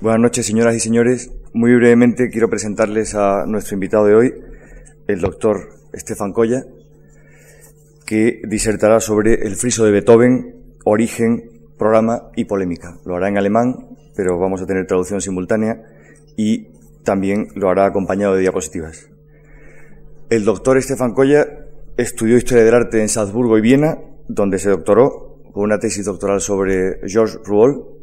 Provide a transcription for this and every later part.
Buenas noches, señoras y señores. Muy brevemente quiero presentarles a nuestro invitado de hoy, el doctor Estefan Colla, que disertará sobre el friso de Beethoven, origen, programa y polémica. Lo hará en alemán, pero vamos a tener traducción simultánea y también lo hará acompañado de diapositivas. El doctor Estefan Colla estudió Historia del Arte en Salzburgo y Viena, donde se doctoró con una tesis doctoral sobre Georges Rouault,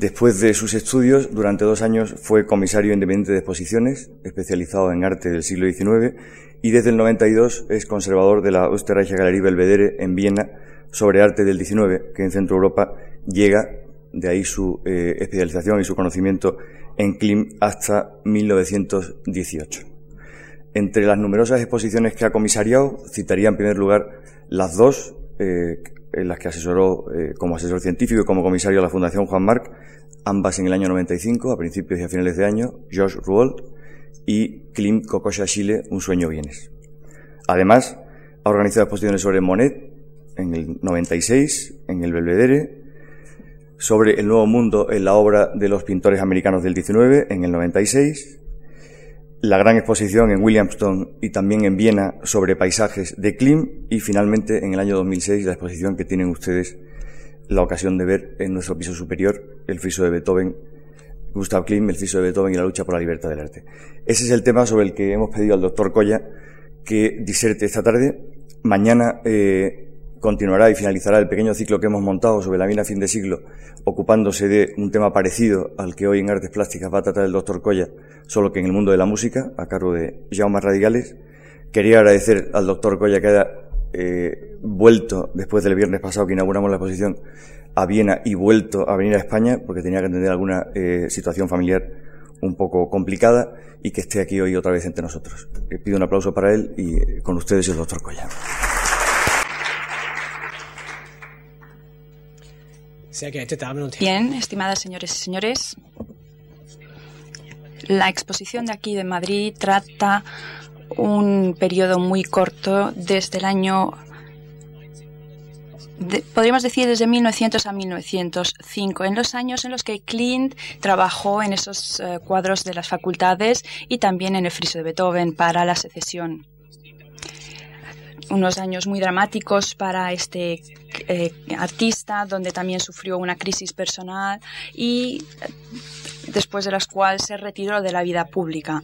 Después de sus estudios, durante dos años fue comisario independiente de exposiciones, especializado en arte del siglo XIX, y desde el 92 es conservador de la Österreichische Galerie Belvedere en Viena sobre arte del XIX, que en Centro Europa llega, de ahí su eh, especialización y su conocimiento en Klim hasta 1918. Entre las numerosas exposiciones que ha comisariado, citaría en primer lugar las dos eh, en las que asesoró eh, como asesor científico y como comisario de la Fundación Juan Marc, ambas en el año 95, a principios y a finales de año, George Rouault y Klim Kokosha Chile, Un sueño vienes. Además, ha organizado exposiciones sobre Monet en el 96, en el Belvedere, sobre el nuevo mundo en la obra de los pintores americanos del 19 en el 96, la gran exposición en Williamstown y también en Viena sobre paisajes de Klim y finalmente en el año 2006 la exposición que tienen ustedes la ocasión de ver en nuestro piso superior, el friso de Beethoven, Gustav Klim, el friso de Beethoven y la lucha por la libertad del arte. Ese es el tema sobre el que hemos pedido al doctor Colla que diserte esta tarde. Mañana eh, continuará y finalizará el pequeño ciclo que hemos montado sobre la mina fin de siglo, ocupándose de un tema parecido al que hoy en Artes Plásticas va a tratar el doctor Colla, solo que en el mundo de la música, a cargo de Jaume Radicales. Quería agradecer al doctor Colla que haya eh, vuelto después del viernes pasado que inauguramos la exposición a Viena y vuelto a venir a España porque tenía que entender alguna eh, situación familiar un poco complicada y que esté aquí hoy otra vez entre nosotros. Eh, pido un aplauso para él y con ustedes el doctor Colla. Bien, estimadas señores y señores, la exposición de aquí de Madrid trata un periodo muy corto desde el año podríamos decir desde 1900 a 1905, en los años en los que Klimt trabajó en esos eh, cuadros de las facultades y también en el friso de Beethoven para la secesión. Unos años muy dramáticos para este eh, artista, donde también sufrió una crisis personal y después de las cuales se retiró de la vida pública.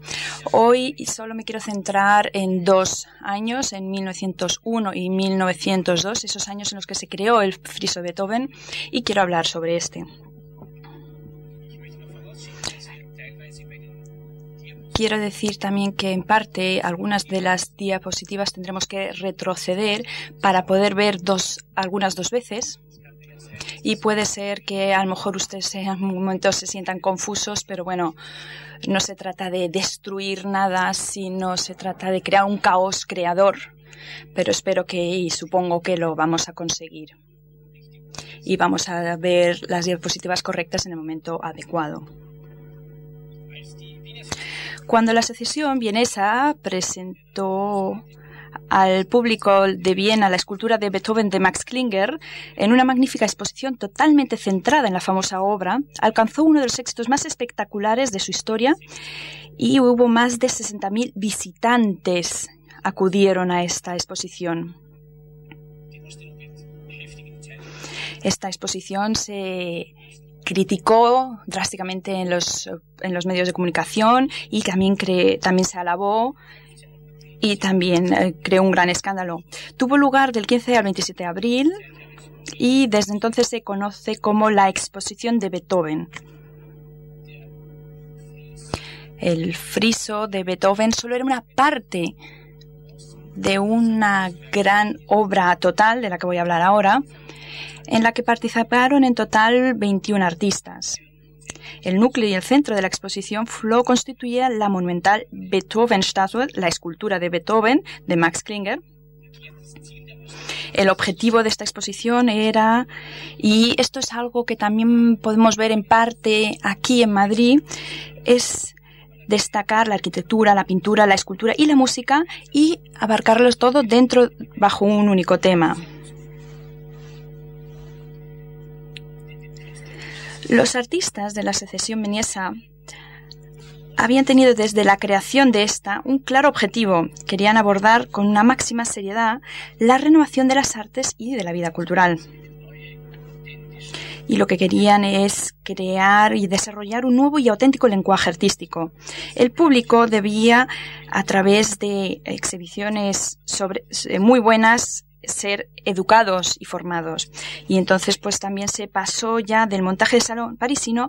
Hoy solo me quiero centrar en dos años, en 1901 y 1902, esos años en los que se creó el friso Beethoven, y quiero hablar sobre este. Quiero decir también que en parte algunas de las diapositivas tendremos que retroceder para poder ver dos, algunas dos veces y puede ser que a lo mejor ustedes en momentos se sientan confusos, pero bueno, no se trata de destruir nada, sino se trata de crear un caos creador. Pero espero que y supongo que lo vamos a conseguir. Y vamos a ver las diapositivas correctas en el momento adecuado. Cuando la secesión vienesa presentó al público de Viena la escultura de Beethoven de Max Klinger, en una magnífica exposición totalmente centrada en la famosa obra, alcanzó uno de los éxitos más espectaculares de su historia y hubo más de 60.000 visitantes acudieron a esta exposición. Esta exposición se criticó drásticamente en los, en los medios de comunicación y también, también se alabó y también eh, creó un gran escándalo. Tuvo lugar del 15 al 27 de abril y desde entonces se conoce como la exposición de Beethoven. El friso de Beethoven solo era una parte de una gran obra total, de la que voy a hablar ahora, en la que participaron en total 21 artistas. El núcleo y el centro de la exposición lo constituía la monumental Beethoven-Statue, la escultura de Beethoven de Max Klinger. El objetivo de esta exposición era, y esto es algo que también podemos ver en parte aquí en Madrid, es destacar la arquitectura, la pintura, la escultura y la música y abarcarlos todo dentro bajo un único tema. Los artistas de la secesión meniesa habían tenido desde la creación de esta un claro objetivo. Querían abordar con una máxima seriedad la renovación de las artes y de la vida cultural. Y lo que querían es crear y desarrollar un nuevo y auténtico lenguaje artístico. El público debía, a través de exhibiciones eh, muy buenas, ser educados y formados. Y entonces pues también se pasó ya del montaje de salón parisino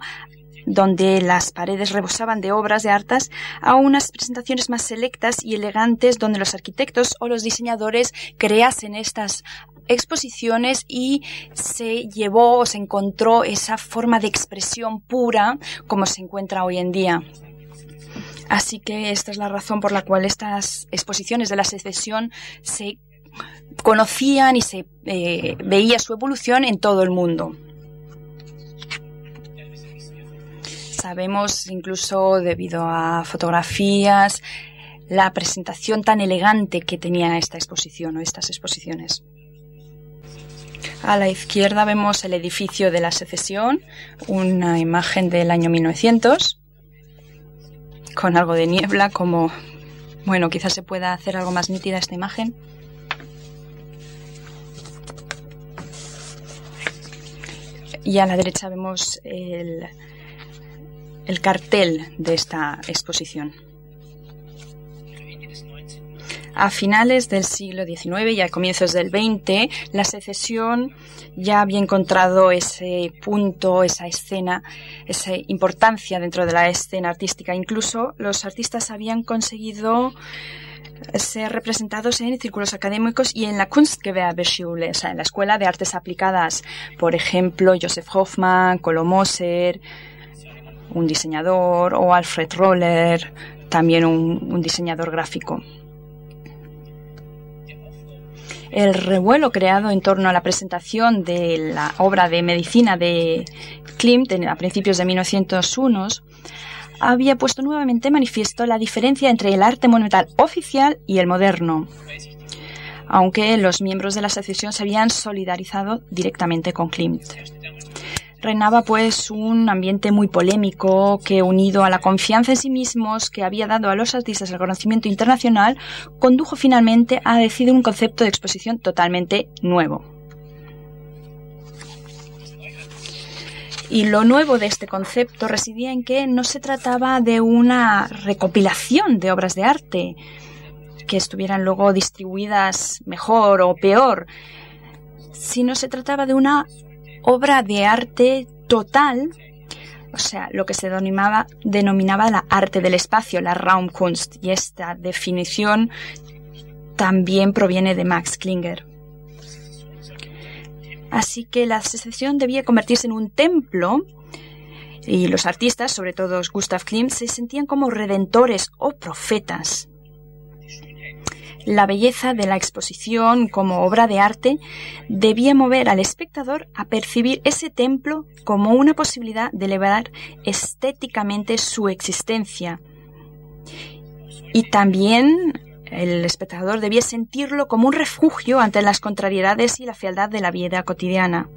donde las paredes rebosaban de obras de artes, a unas presentaciones más selectas y elegantes donde los arquitectos o los diseñadores creasen estas exposiciones y se llevó o se encontró esa forma de expresión pura como se encuentra hoy en día. Así que esta es la razón por la cual estas exposiciones de la secesión se conocían y se eh, veía su evolución en todo el mundo. Sabemos incluso debido a fotografías la presentación tan elegante que tenía esta exposición o estas exposiciones. A la izquierda vemos el edificio de la secesión, una imagen del año 1900, con algo de niebla, como, bueno, quizás se pueda hacer algo más nítida esta imagen. Y a la derecha vemos el, el cartel de esta exposición. A finales del siglo XIX y a comienzos del XX, la secesión ya había encontrado ese punto, esa escena, esa importancia dentro de la escena artística. Incluso los artistas habían conseguido ser representados en círculos académicos y en la Kunstgewerbeschule, o sea, en la Escuela de Artes Aplicadas. Por ejemplo, Joseph Hoffman, Colomoser, un diseñador, o Alfred Roller, también un, diseñador gráfico. El revuelo creado en torno a la presentación de la obra de medicina de Klimt a principios de 1901 había puesto nuevamente manifiesto la diferencia entre el arte monumental oficial y el moderno, aunque los miembros de la asociación se habían solidarizado directamente con Klimt. Reinaba pues un ambiente muy polémico que unido a la confianza en sí mismos que había dado a los artistas el conocimiento internacional, condujo finalmente a decidir un concepto de exposición totalmente nuevo. Y lo nuevo de este concepto residía en que no se trataba de una recopilación de obras de arte que estuvieran luego distribuidas mejor o peor, sino se trataba de una obra de arte total, o sea, lo que se denominaba, denominaba la arte del espacio, la Raumkunst, y esta definición también proviene de Max Klinger. Así que la secesión debía convertirse en un templo y los artistas, sobre todo Gustav Klimt, se sentían como redentores o profetas la belleza de la exposición como obra de arte debía mover al espectador a percibir ese templo como una posibilidad de elevar estéticamente su existencia. Y también el espectador debía sentirlo como un refugio ante las contrariedades y la fealdad de la vida cotidiana.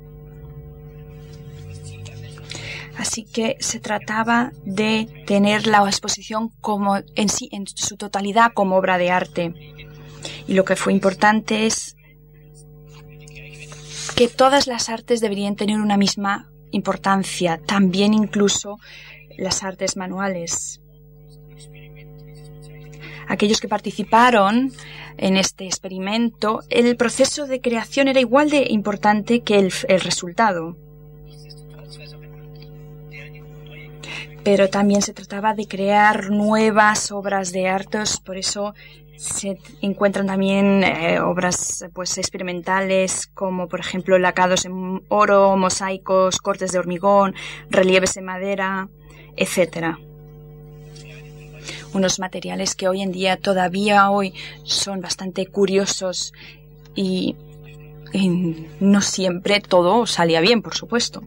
Así que se trataba de tener la exposición como en sí, en su totalidad, como obra de arte. Y lo que fue importante es que todas las artes deberían tener una misma importancia, también incluso las artes manuales. Aquellos que participaron en este experimento, el proceso de creación era igual de importante que el, resultado. Pero también se trataba de crear nuevas obras de arte, por eso se encuentran también eh, obras pues experimentales como por ejemplo lacados en oro, mosaicos, cortes de hormigón, relieves en madera, etcétera. Unos materiales que hoy en día todavía hoy son bastante curiosos y no siempre todo salía bien, por supuesto.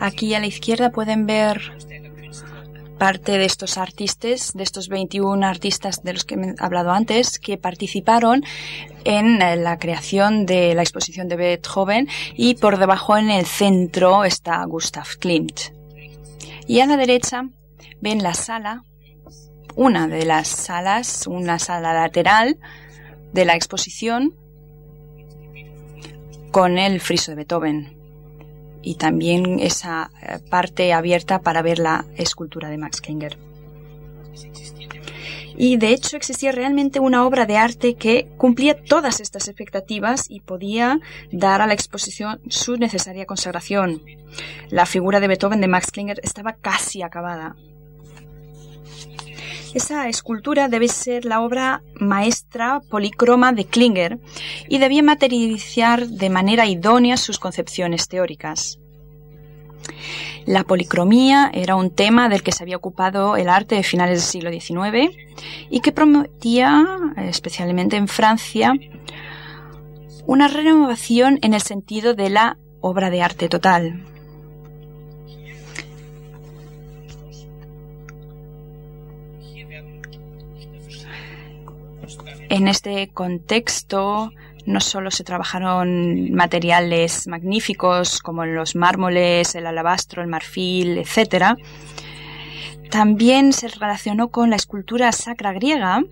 Aquí a la izquierda pueden ver parte de estos artistas, de estos 21 artistas de los que he hablado antes, que participaron en eh, la creación de la exposición de Beethoven y por debajo en el centro está Gustav Klimt. Y a la derecha ven la sala, una de las salas, una sala lateral de la exposición con el friso de Beethoven y también esa eh, parte abierta para ver la escultura de Max Klinger. Y de hecho existía realmente una obra de arte que cumplía todas estas expectativas y podía dar a la exposición su necesaria consagración. La figura de Beethoven de Max Klinger estaba casi acabada. Esa escultura debe ser la obra maestra policroma de Klinger y debía materializar de manera idónea sus concepciones teóricas. La policromía era un tema del que se había ocupado el arte de finales del siglo XIX y que prometía, especialmente en Francia, una renovación en el sentido de la obra de arte total. En este contexto no solo se trabajaron materiales magníficos como los mármoles, el alabastro, el marfil, etc., también se relacionó con la escultura sacra griega.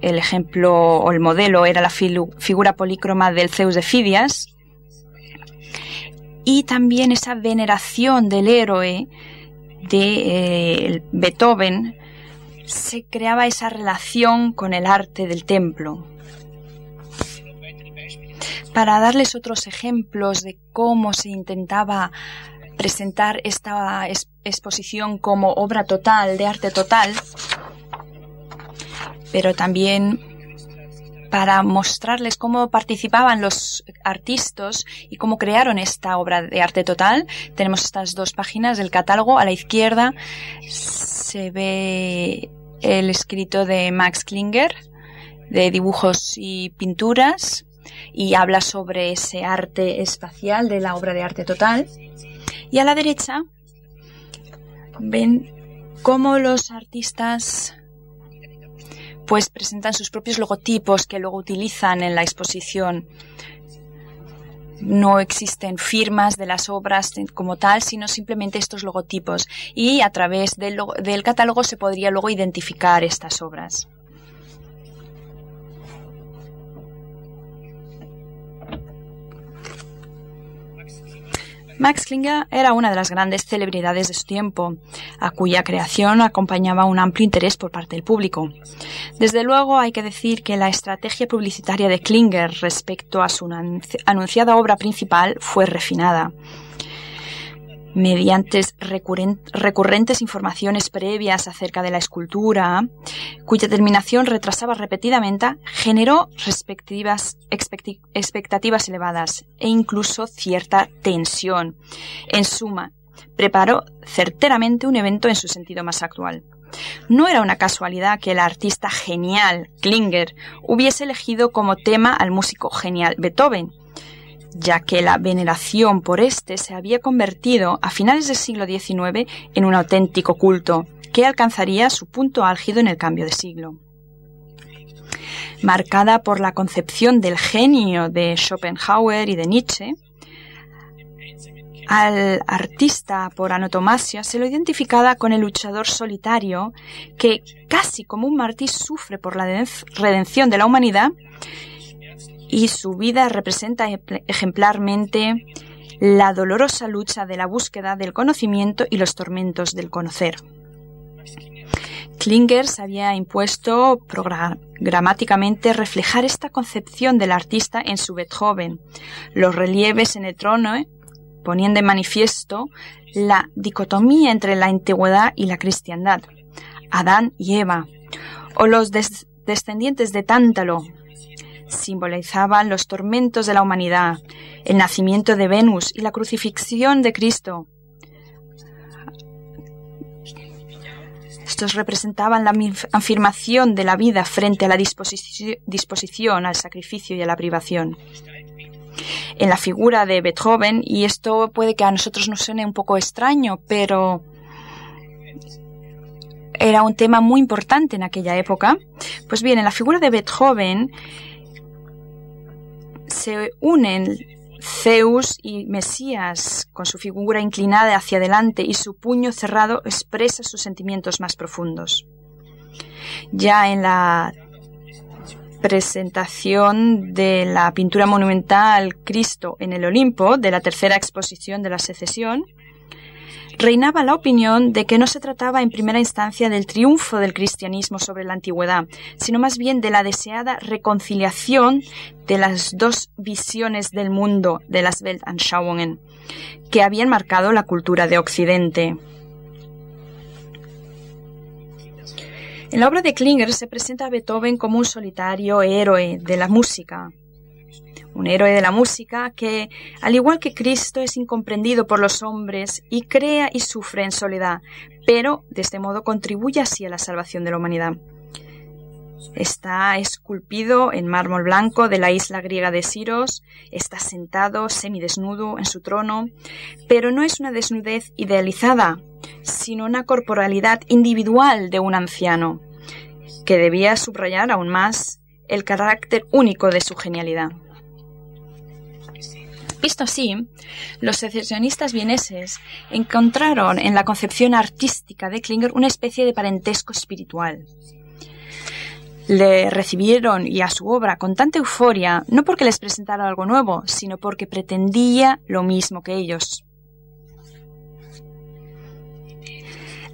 El ejemplo o el modelo era la figura polícroma del Zeus de Fidias. Y también esa veneración del héroe de eh, Beethoven se creaba esa relación con el arte del templo. Para darles otros ejemplos de cómo se intentaba presentar esta exposición como obra total, de arte total, pero también para mostrarles cómo participaban los artistas y cómo crearon esta obra de arte total. Tenemos estas dos páginas del catálogo. A la izquierda se ve el escrito de Max Klinger de dibujos y pinturas y habla sobre ese arte espacial de la obra de arte total. Y a la derecha ven cómo los artistas pues presentan sus propios logotipos que luego utilizan en la exposición. No existen firmas de las obras como tal, sino simplemente estos logotipos. Y a través del, del catálogo se podría luego identificar estas obras. Max Klinger era una de las grandes celebridades de su tiempo, a cuya creación acompañaba un amplio interés por parte del público. Desde luego hay que decir que la estrategia publicitaria de Klinger respecto a su anunciada obra principal fue refinada mediante recurrentes informaciones previas acerca de la escultura, cuya terminación retrasaba repetidamente, generó respectivas expectativas elevadas e incluso cierta tensión. En suma, preparó certeramente un evento en su sentido más actual. No era una casualidad que el artista genial Klinger hubiese elegido como tema al músico genial Beethoven, ya que la veneración por éste se había convertido a finales del siglo XIX en un auténtico culto que alcanzaría su punto álgido en el cambio de siglo. Marcada por la concepción del genio de Schopenhauer y de Nietzsche, al artista por anatomasia se lo identificaba con el luchador solitario que, casi como un mártir, sufre por la redención de la humanidad y su vida representa ejemplarmente la dolorosa lucha de la búsqueda del conocimiento y los tormentos del conocer. Klinger se había impuesto programáticamente reflejar esta concepción del artista en su Beethoven. Los relieves en el trono eh, ponían de manifiesto la dicotomía entre la antigüedad y la cristiandad, Adán y Eva, o los descendientes de Tántalo, simbolizaban los tormentos de la humanidad, el nacimiento de Venus y la crucifixión de Cristo. Estos representaban la afirmación de la vida frente a la disposición al sacrificio y a la privación. En la figura de Beethoven, y esto puede que a nosotros nos suene un poco extraño, pero era un tema muy importante en aquella época. Pues bien, en la figura de Beethoven se unen Zeus y Mesías, con su figura inclinada hacia adelante y su puño cerrado, expresa sus sentimientos más profundos. Ya en la presentación de la pintura monumental Cristo en el Olimpo, de la tercera exposición de la secesión, reinaba la opinión de que no se trataba en primera instancia del triunfo del cristianismo sobre la antigüedad, sino más bien de la deseada reconciliación de las dos visiones del mundo de las Weltanschauungen que habían marcado la cultura de Occidente. En la obra de Klinger se presenta a Beethoven como un solitario héroe de la música, un héroe de la música que, al igual que Cristo, es incomprendido por los hombres y crea y sufre en soledad, pero de este modo contribuye así a la salvación de la humanidad. Está esculpido en mármol blanco de la isla griega de Siros, está sentado semidesnudo en su trono, pero no es una desnudez idealizada, sino una corporalidad individual de un anciano, que debía subrayar aún más el carácter único de su genialidad. Visto así, los secesionistas vieneses encontraron en la concepción artística de Klinger una especie de parentesco espiritual. Le recibieron y a su obra con tanta euforia, no porque les presentara algo nuevo, sino porque pretendía lo mismo que ellos.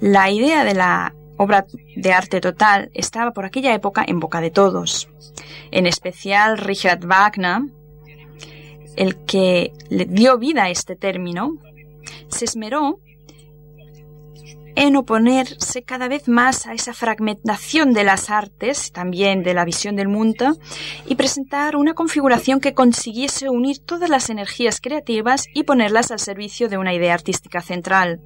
La idea de la obra de arte total estaba por aquella época en boca de todos, en especial Richard Wagner, el que le dio vida a este término, se esmeró en oponerse cada vez más a esa fragmentación de las artes, también de la visión del mundo, y presentar una configuración que consiguiese unir todas las energías creativas y ponerlas al servicio de una idea artística central.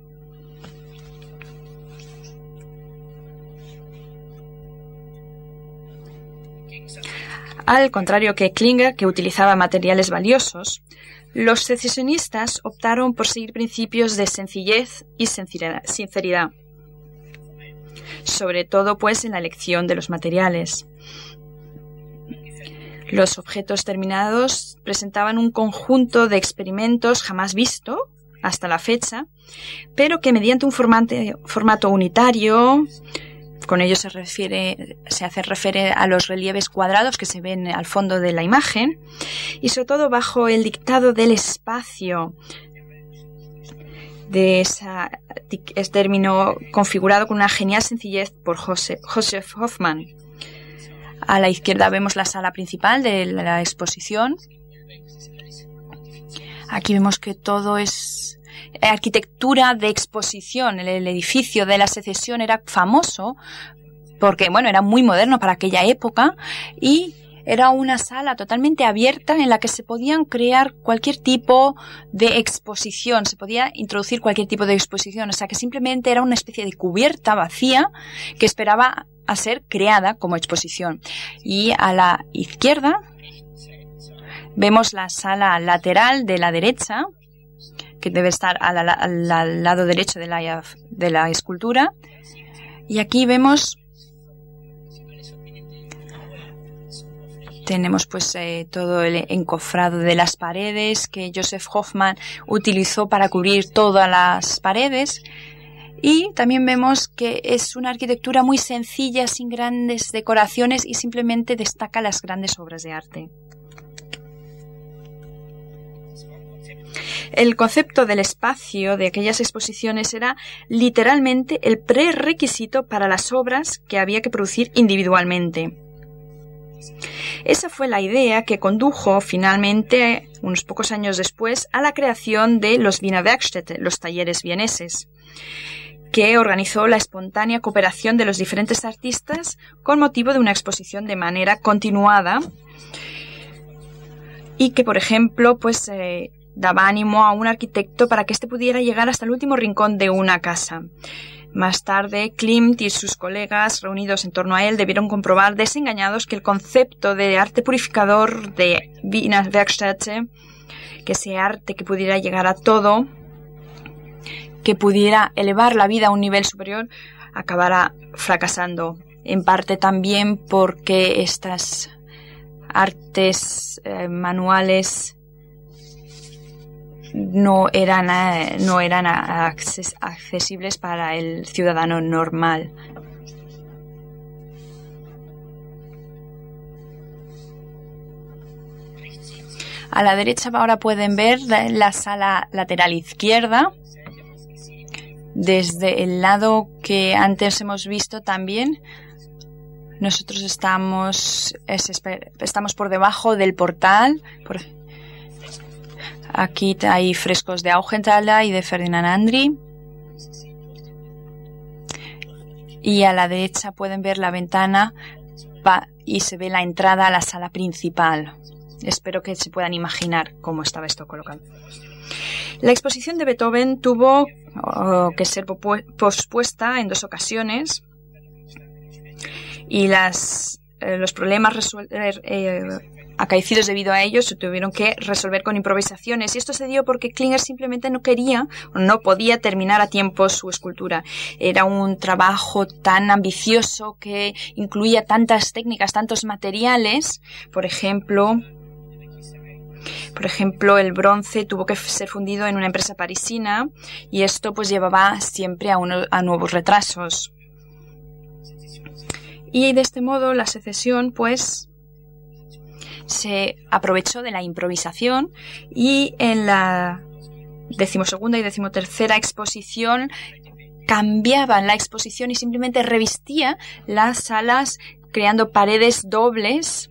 Al contrario que Klinger, que utilizaba materiales valiosos, los secesionistas optaron por seguir principios de sencillez y sinceridad, sobre todo pues en la elección de los materiales. Los objetos terminados presentaban un conjunto de experimentos jamás visto hasta la fecha, pero que mediante un formato unitario, con ello se refiere, se hace referir a los relieves cuadrados que se ven al fondo de la imagen y sobre todo bajo el dictado del espacio de ese término configurado con una genial sencillez por Joseph Hoffman. A la izquierda vemos la sala principal de la exposición. Aquí vemos que todo es arquitectura de exposición. El, edificio de la secesión era famoso porque, bueno, era muy moderno para aquella época y era una sala totalmente abierta en la que se podían crear cualquier tipo de exposición, se podía introducir cualquier tipo de exposición, o sea que simplemente era una especie de cubierta vacía que esperaba a ser creada como exposición. Y a la izquierda vemos la sala lateral de la derecha, que debe estar al, lado derecho de la, escultura. Y aquí vemos tenemos pues eh, todo el encofrado de las paredes que Joseph Hoffman utilizó para cubrir todas las paredes y también vemos que es una arquitectura muy sencilla sin grandes decoraciones y simplemente destaca las grandes obras de arte. El concepto del espacio de aquellas exposiciones era literalmente el prerequisito para las obras que había que producir individualmente. Esa fue la idea que condujo finalmente, unos pocos años después, a la creación de los Wiener Werkstätte, los talleres vieneses que organizó la espontánea cooperación de los diferentes artistas con motivo de una exposición de manera continuada y que, por ejemplo, pues eh, daba ánimo a un arquitecto para que éste pudiera llegar hasta el último rincón de una casa. Más tarde, Klimt y sus colegas reunidos en torno a él debieron comprobar desengañados que el concepto de arte purificador de Wiener Werkstätte, que ese arte que pudiera llegar a todo, que pudiera elevar la vida a un nivel superior, acabará fracasando. En parte también porque estas artes eh, manuales no eran, eh, no eran accesibles para el ciudadano normal. A la derecha ahora pueden ver la sala lateral izquierda. Desde el lado que antes hemos visto también, nosotros estamos, estamos por debajo del portal. Aquí hay frescos de Augenthaler y de Ferdinand Andri. Y a la derecha pueden ver la ventana y se ve la entrada a la sala principal. Espero que se puedan imaginar cómo estaba esto colocado. La exposición de Beethoven tuvo oh, que ser pospuesta en dos ocasiones y eh, los problemas eh, eh, acaecidos debido a ello se tuvieron que resolver con improvisaciones y esto se dio porque Klinger simplemente no quería o no podía terminar a tiempo su escultura. Era un trabajo tan ambicioso que incluía tantas técnicas, tantos materiales, por ejemplo, por ejemplo, el bronce tuvo que ser fundido en una empresa parisina y esto pues llevaba siempre a, a nuevos retrasos. Y de este modo la secesión pues se aprovechó de la improvisación y en la decimosegunda y decimotercera exposición cambiaban la exposición y simplemente revestía las salas creando paredes dobles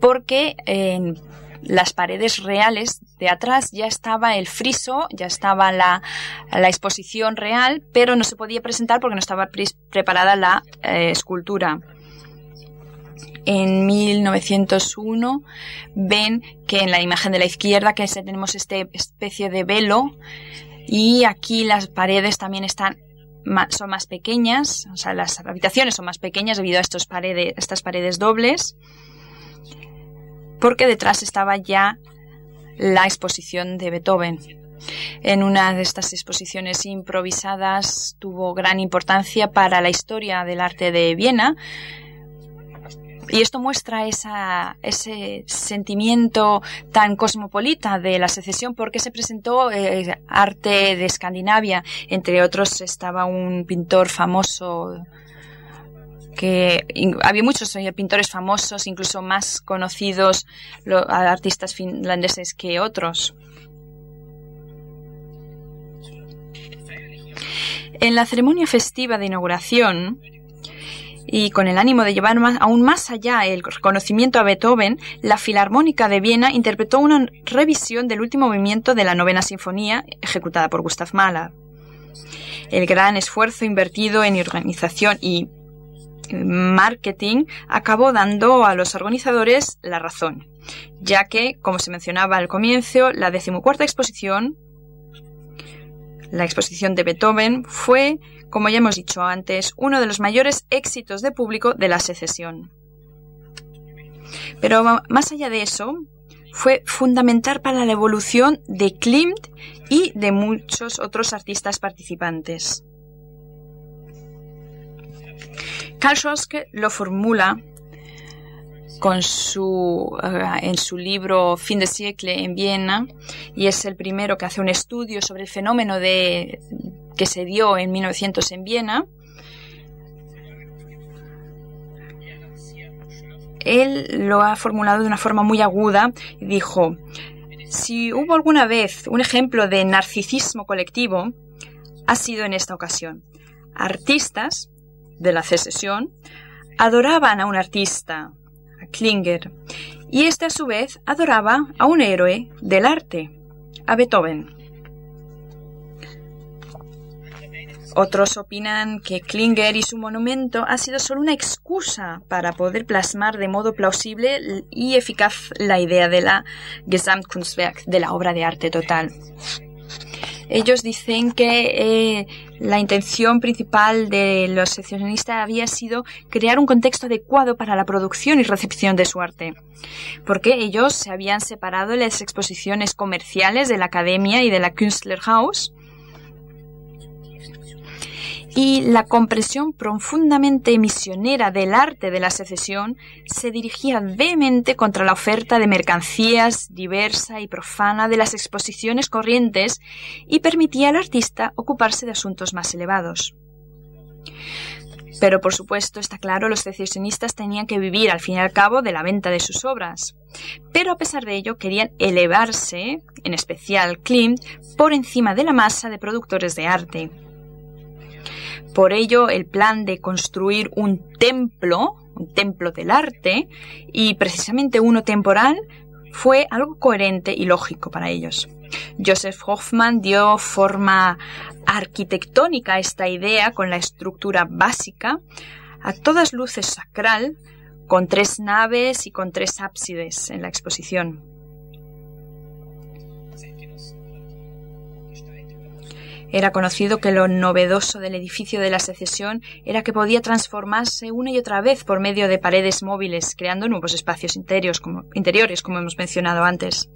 porque en las paredes reales de atrás ya estaba el friso, ya estaba la, exposición real, pero no se podía presentar porque no estaba preparada la eh, escultura. En 1901 ven que en la imagen de la izquierda que tenemos esta especie de velo y aquí las paredes también están son más pequeñas, o sea, las habitaciones son más pequeñas debido a estos paredes, estas paredes dobles porque detrás estaba ya la exposición de Beethoven. En una de estas exposiciones improvisadas tuvo gran importancia para la historia del arte de Viena, y esto muestra ese sentimiento tan cosmopolita de la secesión porque se presentó eh, arte de Escandinavia. Entre otros estaba un pintor famoso que había muchos eh, pintores famosos, incluso más conocidos artistas finlandeses que otros. En la ceremonia festiva de inauguración, y con el ánimo de llevar aún más allá el reconocimiento a Beethoven, la Filarmónica de Viena interpretó una revisión del último movimiento de la novena sinfonía ejecutada por Gustav Mahler. El gran esfuerzo invertido en organización y marketing acabó dando a los organizadores la razón, ya que, como se mencionaba al comienzo, la decimocuarta exposición, la exposición de Beethoven, fue, como ya hemos dicho antes, uno de los mayores éxitos de público de la secesión. Pero más allá de eso, fue fundamental para la evolución de Klimt y de muchos otros artistas participantes. Karl Schoske lo formula eh, en su libro Fin de Siecle en Viena y es el primero que hace un estudio sobre el fenómeno de, que se dio en 1900 en Viena. Él lo ha formulado de una forma muy aguda y dijo, si hubo alguna vez un ejemplo de narcisismo colectivo, ha sido en esta ocasión. Artistas de la secesión adoraban a un artista, a Klinger, y este a su vez adoraba a un héroe del arte, a Beethoven. Otros opinan que Klinger y su monumento ha sido solo una excusa para poder plasmar de modo plausible y eficaz la idea de la Gesamtkunstwerk, de la obra de arte total. Ellos dicen que eh, la intención principal de los seccionistas había sido crear un contexto adecuado para la producción y recepción de su arte, porque ellos se habían separado las exposiciones comerciales de la Academia y de la Künstlerhaus y la comprensión profundamente misionera del arte de la secesión se dirigía vehemente contra la oferta de mercancías diversa y profana de las exposiciones corrientes y permitía al artista ocuparse de asuntos más elevados. Pero por supuesto, está claro, los secesionistas tenían que vivir al fin y al cabo de la venta de sus obras. Pero a pesar de ello, querían elevarse, en especial Klimt, por encima de la masa de productores de arte. Por ello, el plan de construir un templo, un templo del arte, y precisamente uno temporal, fue algo coherente y lógico para ellos. Joseph Hoffman dio forma arquitectónica a esta idea con la estructura básica, a todas luces sacral, con tres naves y con tres ábsides en la exposición. Era conocido que lo novedoso del edificio de la secesión era que podía transformarse una y otra vez por medio de paredes móviles, creando nuevos espacios interiores, como, hemos mencionado antes.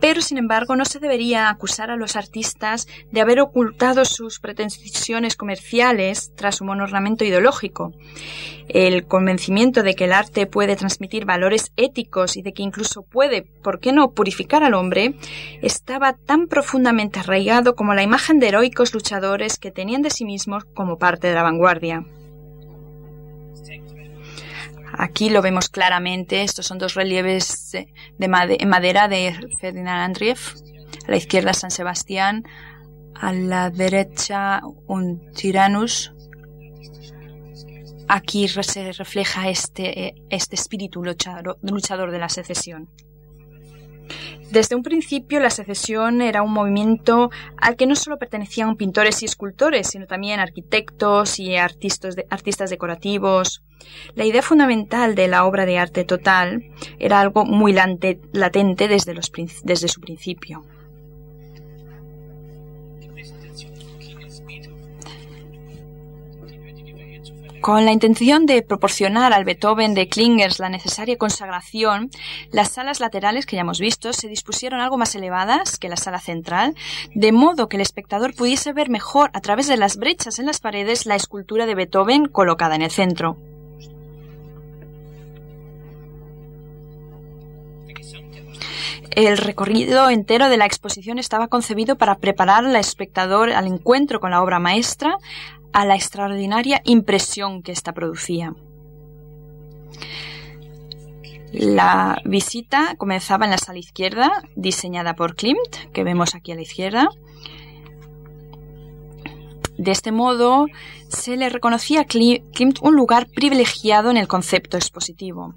Pero, sin embargo, no se debería acusar a los artistas de haber ocultado sus pretensiones comerciales tras un ornamento ideológico. El convencimiento de que el arte puede transmitir valores éticos y de que incluso puede, ¿por qué no?, purificar al hombre, estaba tan profundamente arraigado como la imagen de heroicos luchadores que tenían de sí mismos como parte de la vanguardia. Aquí lo vemos claramente. Estos son dos relieves de, en madera de Ferdinand Andrieff. A la izquierda San Sebastián, a la derecha un Tyrannus. Aquí se refleja este, este espíritu luchador de la secesión. Desde un principio la secesión era un movimiento al que no solo pertenecían pintores y escultores, sino también arquitectos y artistas, decorativos. La idea fundamental de la obra de arte total era algo muy latente desde su principio. Con la intención de proporcionar al Beethoven de Klingers la necesaria consagración, las salas laterales que ya hemos visto se dispusieron algo más elevadas que la sala central, de modo que el espectador pudiese ver mejor a través de las brechas en las paredes la escultura de Beethoven colocada en el centro. El recorrido entero de la exposición estaba concebido para preparar al espectador al encuentro con la obra maestra, a la extraordinaria impresión que ésta producía. La visita comenzaba en la sala izquierda, diseñada por Klimt, que vemos aquí a la izquierda. De este modo, se le reconocía a Klimt un lugar privilegiado en el concepto expositivo.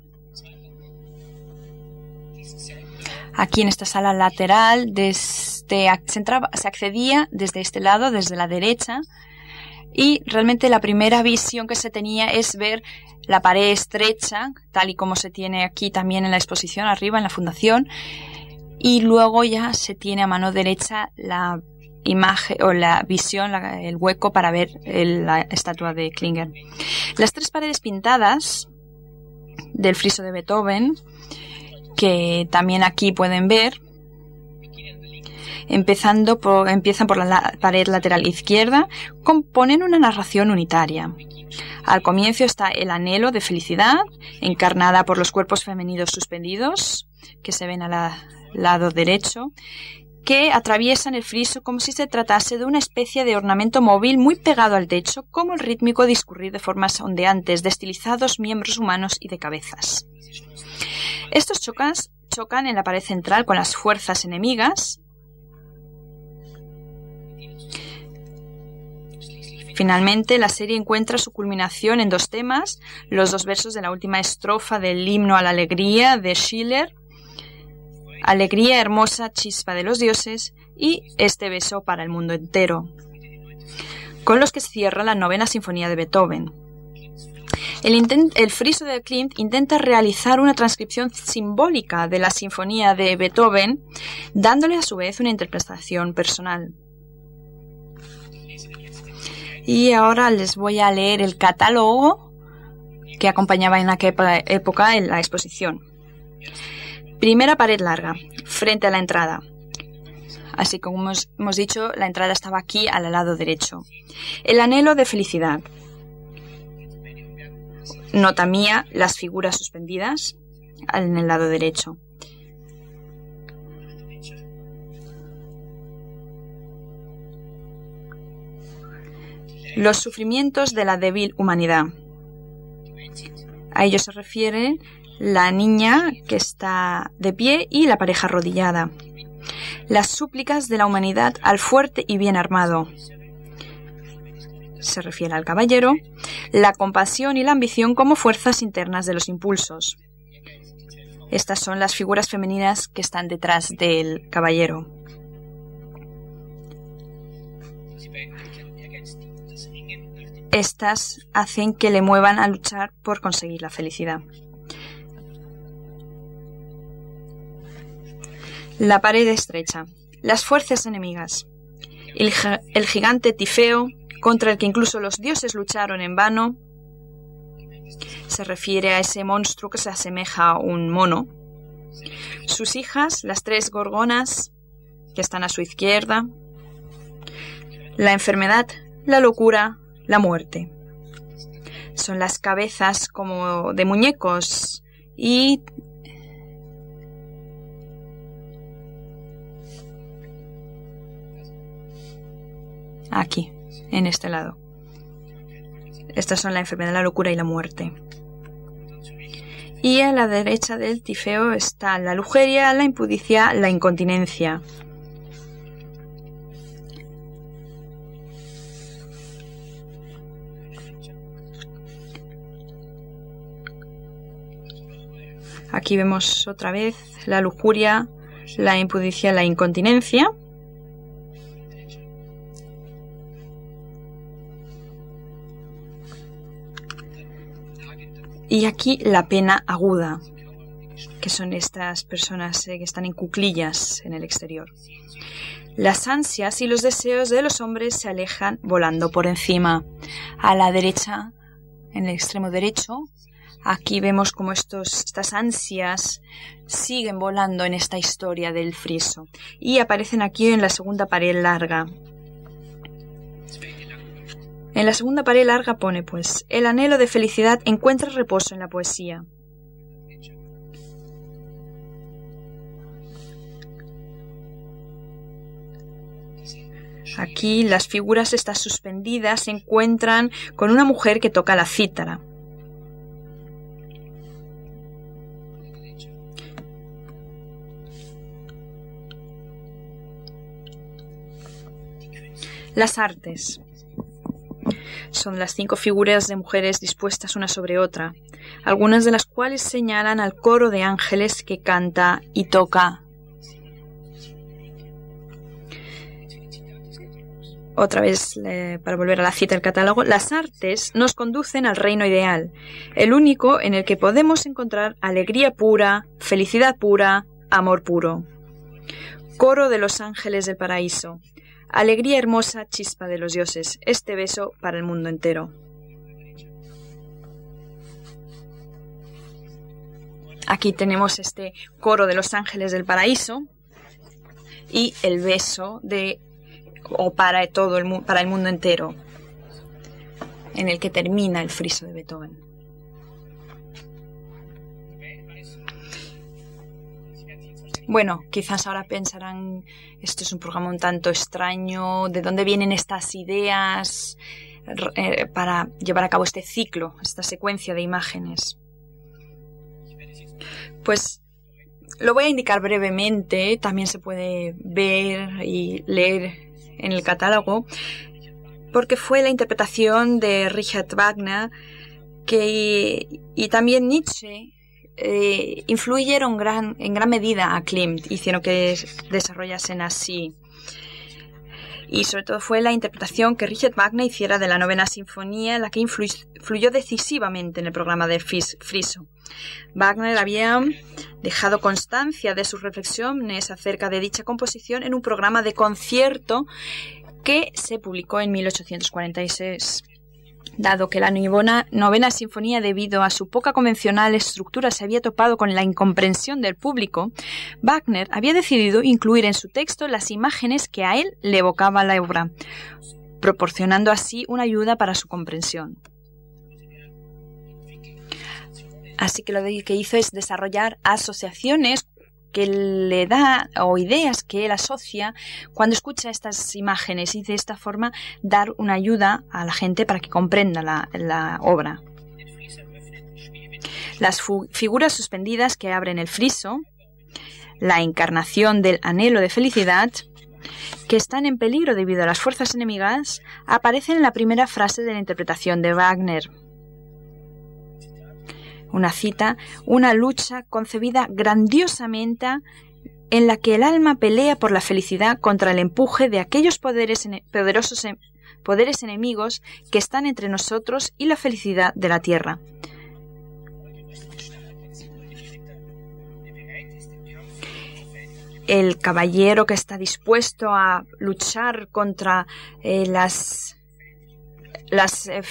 Aquí en esta sala lateral desde, se, se accedía desde este lado, desde la derecha, y realmente la primera visión que se tenía es ver la pared estrecha, tal y como se tiene aquí también en la exposición arriba, en la fundación, y luego ya se tiene a mano derecha la imagen o la visión, el hueco para ver la estatua de Klinger. Las tres paredes pintadas del friso de Beethoven, que también aquí pueden ver, empezando empiezan por la pared lateral izquierda, componen una narración unitaria. Al comienzo está el anhelo de felicidad, encarnada por los cuerpos femeninos suspendidos, que se ven al lado derecho, que atraviesan el friso como si se tratase de una especie de ornamento móvil muy pegado al techo, como el rítmico discurrir de formas ondeantes de miembros humanos y de cabezas. Estos chocas chocan en la pared central con las fuerzas enemigas, Finalmente, la serie encuentra su culminación en dos temas, los dos versos de la última estrofa del himno a la alegría de Schiller, Alegría hermosa, chispa de los dioses, y este beso para el mundo entero, con los que se cierra la novena sinfonía de Beethoven. El, friso de Klimt intenta realizar una transcripción simbólica de la sinfonía de Beethoven, dándole a su vez una interpretación personal. Y ahora les voy a leer el catálogo que acompañaba en aquella época en la exposición. Primera pared larga, frente a la entrada. Así como hemos, hemos dicho, la entrada estaba aquí al lado derecho. El anhelo de felicidad. Nota mía, las figuras suspendidas en el lado derecho. Los sufrimientos de la débil humanidad. A ello se refiere la niña que está de pie y la pareja arrodillada. Las súplicas de la humanidad al fuerte y bien armado. Se refiere al caballero. La compasión y la ambición como fuerzas internas de los impulsos. Estas son las figuras femeninas que están detrás del caballero. Estas hacen que le muevan a luchar por conseguir la felicidad. La pared estrecha. Las fuerzas enemigas. El, gigante Tifeo, contra el que incluso los dioses lucharon en vano, se refiere a ese monstruo que se asemeja a un mono. Sus hijas, las tres gorgonas, que están a su izquierda. La enfermedad, la locura, la muerte. Son las cabezas como de muñecos y aquí, en este lado. Estas son la enfermedad, la locura y la muerte. Y a la derecha del tifeo está la lujeria, la impudicia, la incontinencia. Aquí vemos otra vez la lujuria, la impudicia, la incontinencia. Y aquí la pena aguda, que son estas personas eh, que están en cuclillas en el exterior. Las ansias y los deseos de los hombres se alejan volando por encima. A la derecha, en el extremo derecho, aquí vemos estos, estas ansias siguen volando en esta historia del friso y aparecen aquí en la segunda pared larga. En la segunda pared larga pone, pues, el anhelo de felicidad encuentra reposo en la poesía. Aquí las figuras estas suspendidas se encuentran con una mujer que toca la cítara. Las artes. Son las cinco figuras de mujeres dispuestas una sobre otra, algunas de las cuales señalan al coro de ángeles que canta y toca. Otra vez, para volver a la cita del catálogo, las artes nos conducen al reino ideal, el único en el que podemos encontrar alegría pura, felicidad pura, amor puro. Coro de los ángeles del paraíso, Alegría hermosa, chispa de los dioses, este beso para el mundo entero. Aquí tenemos este coro de los ángeles del paraíso y el beso de o para todo el para el mundo entero en el que termina el friso de Beethoven. Bueno, quizás ahora pensarán, esto es un programa un tanto extraño, ¿de dónde vienen estas ideas eh, para llevar a cabo este ciclo, esta secuencia de imágenes? Pues lo voy a indicar brevemente, también se puede ver y leer en el catálogo, porque fue la interpretación de Richard Wagner que, y también Nietzsche eh, influyeron gran, en gran medida a Klimt, hicieron que desarrollasen así. Y sobre todo fue la interpretación que Richard Wagner hiciera de la novena sinfonía la que influyó decisivamente en el programa de Friso. Wagner había dejado constancia de sus reflexiones acerca de dicha composición en un programa de concierto que se publicó en 1846. Dado que la novena sinfonía, debido a su poca convencional estructura, se había topado con la incomprensión del público, Wagner había decidido incluir en su texto las imágenes que a él le evocaba la obra, proporcionando así una ayuda para su comprensión. Así que lo que hizo es desarrollar asociaciones que le da o ideas que él asocia cuando escucha estas imágenes y de esta forma dar una ayuda a la gente para que comprenda la, obra. Las figuras suspendidas que abren el friso, la encarnación del anhelo de felicidad, que están en peligro debido a las fuerzas enemigas, aparecen en la primera frase de la interpretación de Wagner una cita, una lucha concebida grandiosamente en la que el alma pelea por la felicidad contra el empuje de aquellos poderes poderosos poderes enemigos que están entre nosotros y la felicidad de la tierra. El caballero que está dispuesto a luchar contra eh, las las, eh,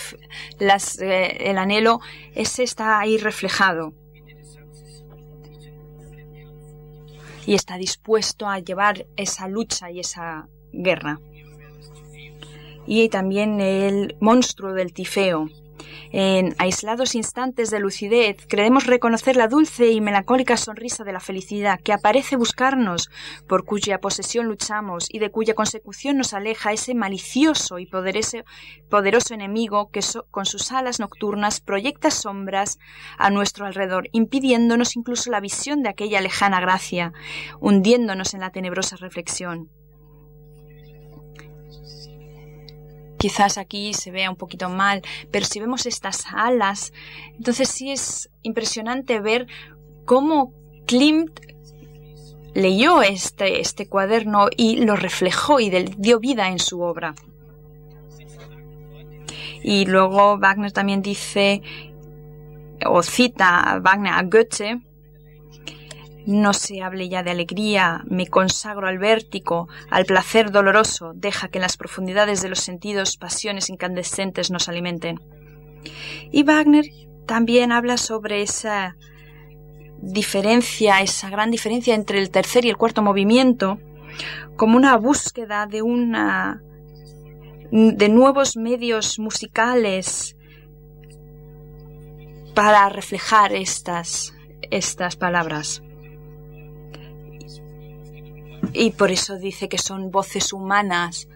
las, eh, el anhelo, ese está ahí reflejado. Y está dispuesto a llevar esa lucha y esa guerra. Y también el monstruo del Tifeo, en aislados instantes de lucidez, creemos reconocer la dulce y melancólica sonrisa de la felicidad que aparece buscarnos, por cuya posesión luchamos y de cuya consecución nos aleja ese malicioso y poderoso, enemigo que con sus alas nocturnas proyecta sombras a nuestro alrededor, impidiéndonos incluso la visión de aquella lejana gracia, hundiéndonos en la tenebrosa reflexión. Quizás aquí se vea un poquito mal, pero si vemos estas alas, entonces sí es impresionante ver cómo Klimt leyó este, este cuaderno y lo reflejó y dio vida en su obra. Y luego Wagner también dice o cita a Wagner a Goethe no se hable ya de alegría, me consagro al vértigo, al placer doloroso, deja que en las profundidades de los sentidos pasiones incandescentes nos alimenten. Y Wagner también habla sobre esa diferencia, esa gran diferencia entre el tercer y el cuarto movimiento, como una búsqueda de una de nuevos medios musicales para reflejar estas estas palabras y por eso dice que son voces humanas.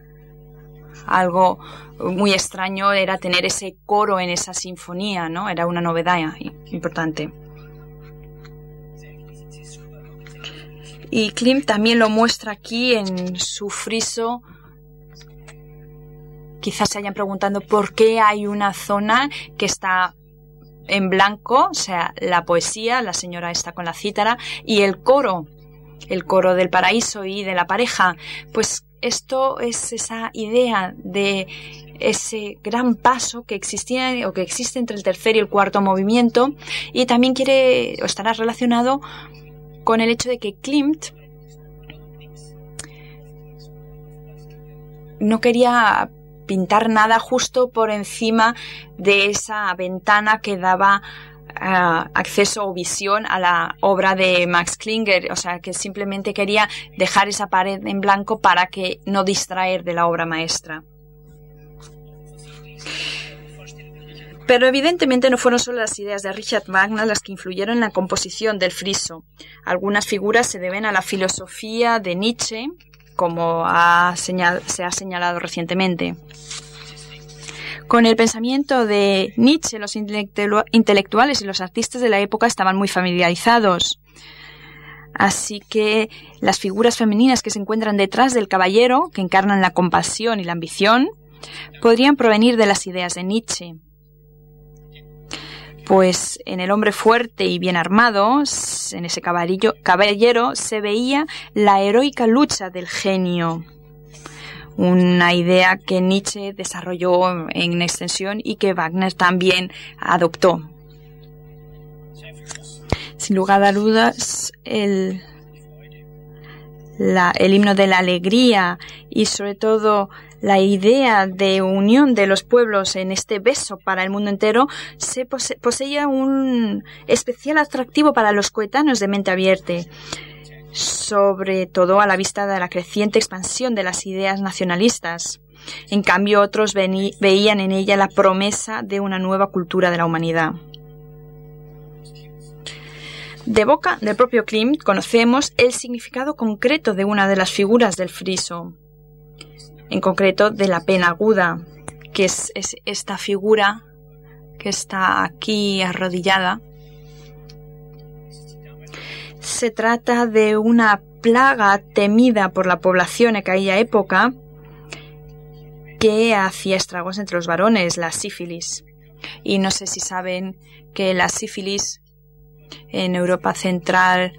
Algo muy extraño era tener ese coro en esa sinfonía, ¿no? Era una novedad importante. Y Klimt también lo muestra aquí en su friso. Quizás se hayan preguntando por qué hay una zona que está en blanco, o sea, la poesía, la señora está con la cítara, y el coro el coro del paraíso y de la pareja, pues esto es esa idea de ese gran paso que existía o que existe entre el tercer y el cuarto movimiento y también quiere o estará relacionado con el hecho de que Klimt no quería pintar nada justo por encima de esa ventana que daba acceso o visión a la obra de Max Klinger, o sea que simplemente quería dejar esa pared en blanco para que no distraer de la obra maestra. Pero evidentemente no fueron solo las ideas de Richard Wagner las que influyeron en la composición del friso. Algunas figuras se deben a la filosofía de Nietzsche, como se ha señalado recientemente. Con el pensamiento de Nietzsche, los intelectuales y los artistas de la época estaban muy familiarizados. Así que las figuras femeninas que se encuentran detrás del caballero, que encarnan la compasión y la ambición, podrían provenir de las ideas de Nietzsche. Pues en el hombre fuerte y bien armado, en ese caballero, se veía la heroica lucha del genio una idea que Nietzsche desarrolló en extensión y que Wagner también adoptó. Sin lugar a dudas, el, el himno de la alegría y sobre todo la idea de unión de los pueblos en este beso para el mundo entero se poseía un especial atractivo para los coetáneos de mente abierta, sobre todo a la vista de la creciente expansión de las ideas nacionalistas. En cambio, otros veían en ella la promesa de una nueva cultura de la humanidad. De boca del propio Klimt conocemos el significado concreto de una de las figuras del friso, en concreto de la pena aguda, que es, esta figura que está aquí arrodillada. Se trata de una plaga temida por la población en aquella época que hacía estragos entre los varones, la sífilis. Y no sé si saben que la sífilis en Europa Central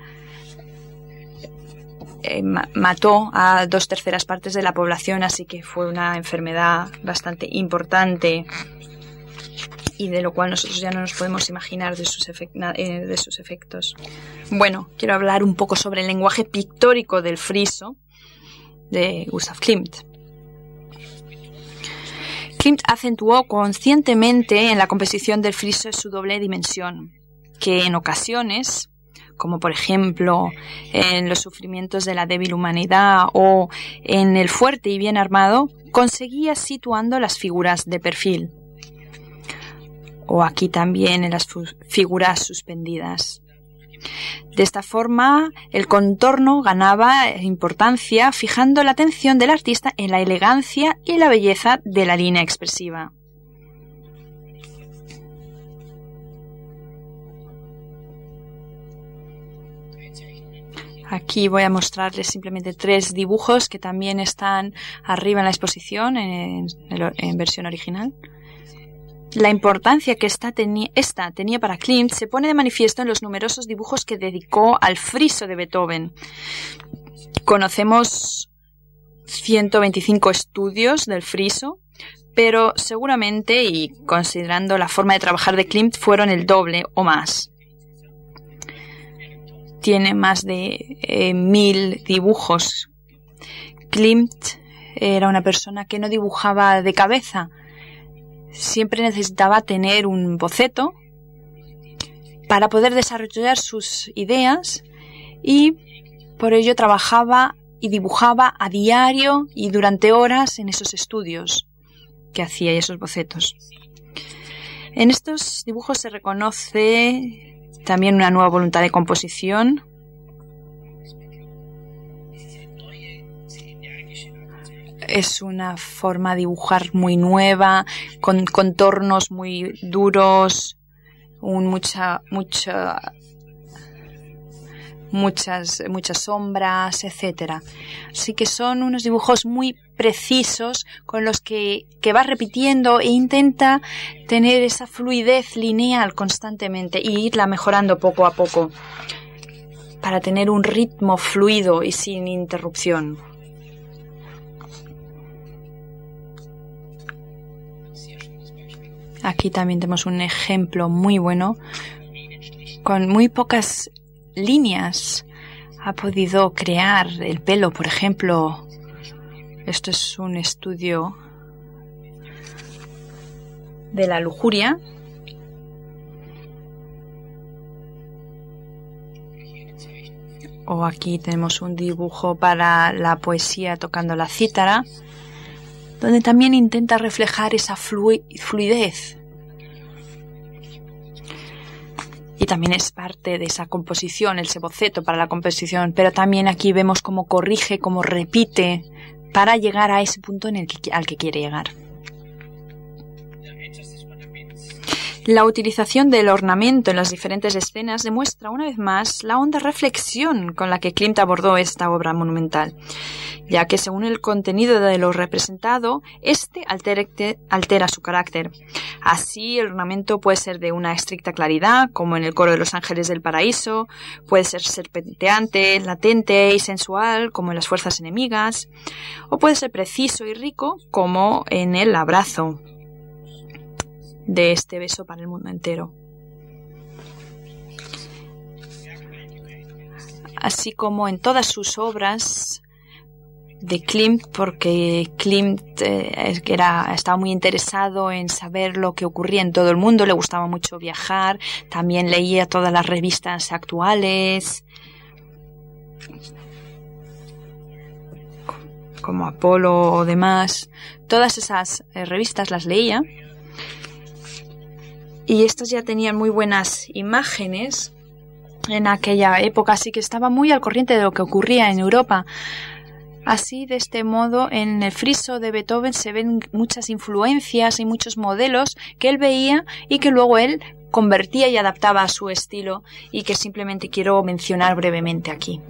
eh, mató a dos terceras partes de la población, así que fue una enfermedad bastante importante y de lo cual nosotros ya no nos podemos imaginar de sus, eh, de sus efectos. Bueno, quiero hablar un poco sobre el lenguaje pictórico del friso de Gustav Klimt. Klimt acentuó conscientemente en la composición del friso su doble dimensión que en ocasiones, como por ejemplo en los sufrimientos de la débil humanidad o en el fuerte y bien armado, conseguía situando las figuras de perfil. O aquí también en las figuras suspendidas. De esta forma, el contorno ganaba importancia fijando la atención del artista en la elegancia y la belleza de la línea expresiva. Aquí voy a mostrarles simplemente tres dibujos que también están arriba en la exposición en, versión original. La importancia que esta, tenía para Klimt se pone de manifiesto en los numerosos dibujos que dedicó al friso de Beethoven. Conocemos 125 estudios del friso, pero seguramente, y considerando la forma de trabajar de Klimt, fueron el doble o más tiene más de eh, mil dibujos. Klimt era una persona que no dibujaba de cabeza. Siempre necesitaba tener un boceto para poder desarrollar sus ideas y por ello trabajaba y dibujaba a diario y durante horas en esos estudios que hacía y esos bocetos. En estos dibujos se reconoce también una nueva voluntad de composición. Es una forma de dibujar muy nueva, con contornos muy duros, un mucha, mucha, muchas, muchas sombras, etcétera. Así que son unos dibujos muy precisos con los que, que va repitiendo e intenta tener esa fluidez lineal constantemente e irla mejorando poco a poco para tener un ritmo fluido y sin interrupción. Aquí también tenemos un ejemplo muy bueno con muy pocas líneas ha podido crear el pelo, por ejemplo, esto es un estudio de la lujuria. O aquí tenemos un dibujo para la poesía tocando la cítara, donde también intenta reflejar esa fluidez. Y también es parte de esa composición, el boceto para la composición, pero también aquí vemos cómo corrige, cómo repite para llegar a ese punto en el al que quiere llegar. La utilización del ornamento en las diferentes escenas demuestra una vez más la honda reflexión con la que Klimt abordó esta obra monumental ya que según el contenido de lo representado, este altera su carácter. Así, el ornamento puede ser de una estricta claridad, como en el coro de los ángeles del paraíso, puede ser serpenteante, latente y sensual, como en las fuerzas enemigas, o puede ser preciso y rico, como en el abrazo de este beso para el mundo entero. Así como en todas sus obras, de Klimt porque Klimt eh, era, estaba muy interesado en saber lo que ocurría en todo el mundo, le gustaba mucho viajar, también leía todas las revistas actuales como Apolo o demás, todas esas eh, revistas las leía y estas ya tenían muy buenas imágenes en aquella época, así que estaba muy al corriente de lo que ocurría en Europa. Así, de este modo, en el friso de Beethoven se ven muchas influencias y muchos modelos que él veía y que luego él convertía y adaptaba a su estilo y que simplemente quiero mencionar brevemente aquí.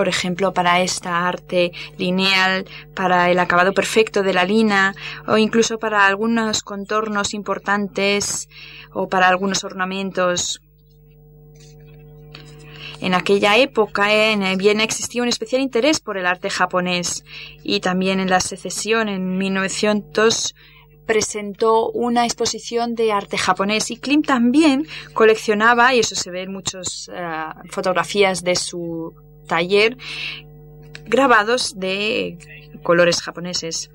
Por ejemplo, para esta arte lineal, para el acabado perfecto de la lina, o incluso para algunos contornos importantes o para algunos ornamentos. En aquella época en Viena existía un especial interés por el arte japonés y también en la secesión en 1900 presentó una exposición de arte japonés y Klim también coleccionaba, y eso se ve en muchas eh, fotografías de su taller grabados de colores japoneses.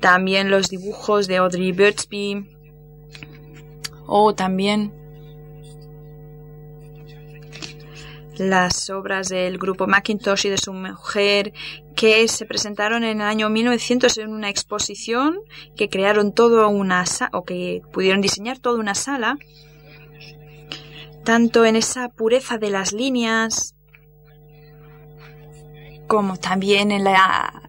También los dibujos de Audrey Birdsby o también las obras del grupo Macintosh y de su mujer que se presentaron en el año 1900 en una exposición que crearon todo una o que pudieron diseñar toda una sala tanto en esa pureza de las líneas como también en la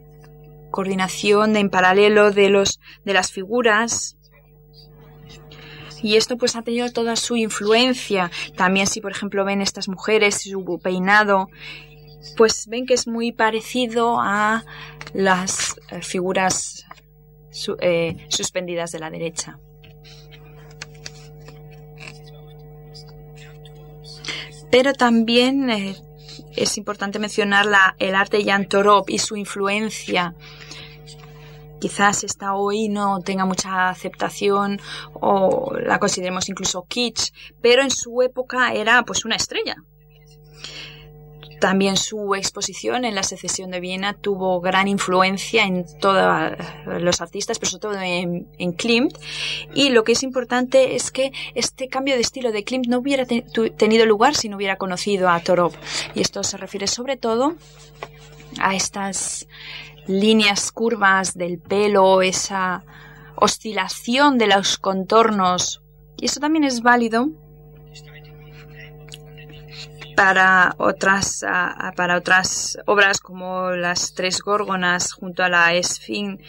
coordinación en paralelo de los de las figuras. Y esto pues ha tenido toda su influencia. También si por ejemplo ven estas mujeres su peinado pues ven que es muy parecido a las eh, figuras eh, suspendidas de la derecha. Pero también eh, es importante mencionar la, el arte Jan Torop y su influencia. Quizás esta hoy no tenga mucha aceptación o la consideremos incluso kitsch, pero en su época era pues una estrella. También su exposición en la secesión de Viena tuvo gran influencia en todos los artistas, pero sobre todo en, Klimt. Y lo que es importante es que este cambio de estilo de Klimt no hubiera tenido lugar si no hubiera conocido a Torov. Y esto se refiere sobre todo a estas líneas curvas del pelo, esa oscilación de los contornos. Y eso también es válido para otras, para otras obras como las tres górgonas junto a la esfinge,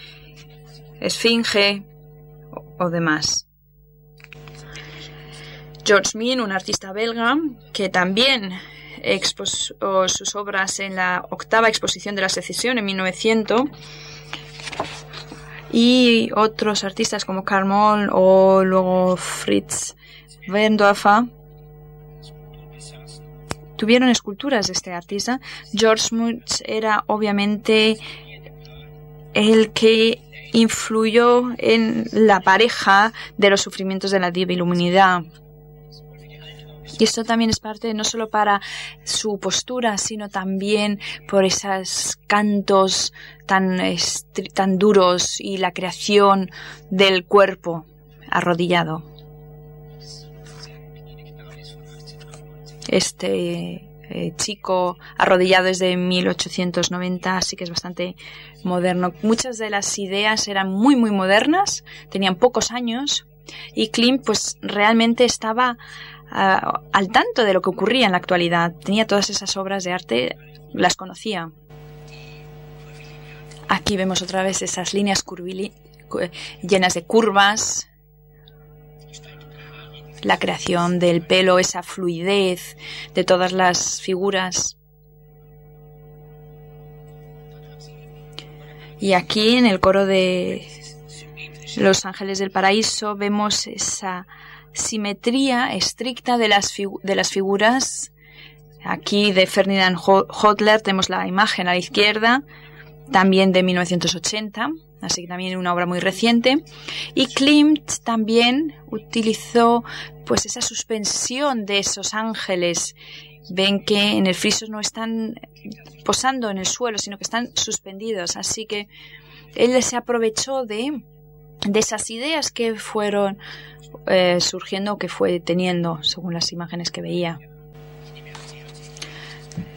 o, demás. George Min, un artista belga, que también expuso sus obras en la octava exposición de la secesión en 1900, y otros artistas como Karl o luego Fritz Wendorfer tuvieron esculturas de este artista. George Munch era obviamente el que influyó en la pareja de los sufrimientos de la divinidad. Y esto también es parte no solo para su postura, sino también por esos cantos tan, tan duros y la creación del cuerpo arrodillado. Este eh, chico arrodillado desde 1890, así que es bastante moderno. Muchas de las ideas eran muy, muy modernas, tenían pocos años y Klimt pues realmente estaba ah, al tanto de lo que ocurría en la actualidad. Tenía todas esas obras de arte, las conocía. Aquí vemos otra vez esas líneas llenas de curvas, la creación del pelo, esa fluidez de todas las figuras. Y aquí en el coro de Los Ángeles del Paraíso vemos esa simetría estricta de las, de las figuras. Aquí de Ferdinand Hodler tenemos la imagen a la izquierda, también de 1980 así que también una obra muy reciente. Y Klimt también utilizó pues esa suspensión de esos ángeles ven que en el friso no están posando en el suelo, sino que están suspendidos. Así que él se aprovechó de, de esas ideas que fueron eh, surgiendo, que fue teniendo, según las imágenes que veía.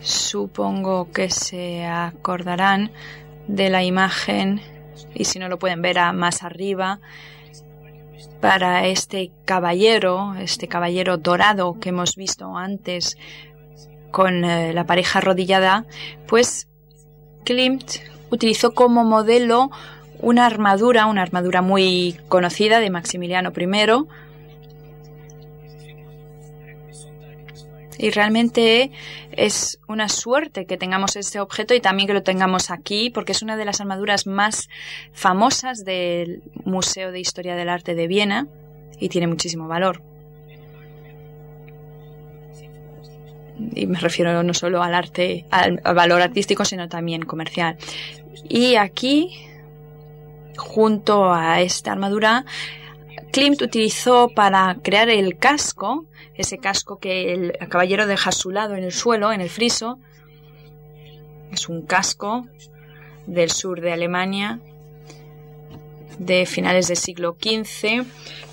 Supongo que se acordarán de la imagen, y si no lo pueden ver a más arriba, para este caballero, este caballero dorado que hemos visto antes con eh, la pareja arrodillada, pues Klimt utilizó como modelo una armadura, una armadura muy conocida de Maximiliano I. Y realmente es una suerte que tengamos este objeto y también que lo tengamos aquí, porque es una de las armaduras más famosas del Museo de Historia del Arte de Viena y tiene muchísimo valor. y me refiero no solo al arte, al, valor artístico, sino también comercial. Y aquí, junto a esta armadura, Klimt utilizó para crear el casco, ese casco que el caballero deja a su lado en el suelo, en el friso. Es un casco del sur de Alemania de finales del siglo XV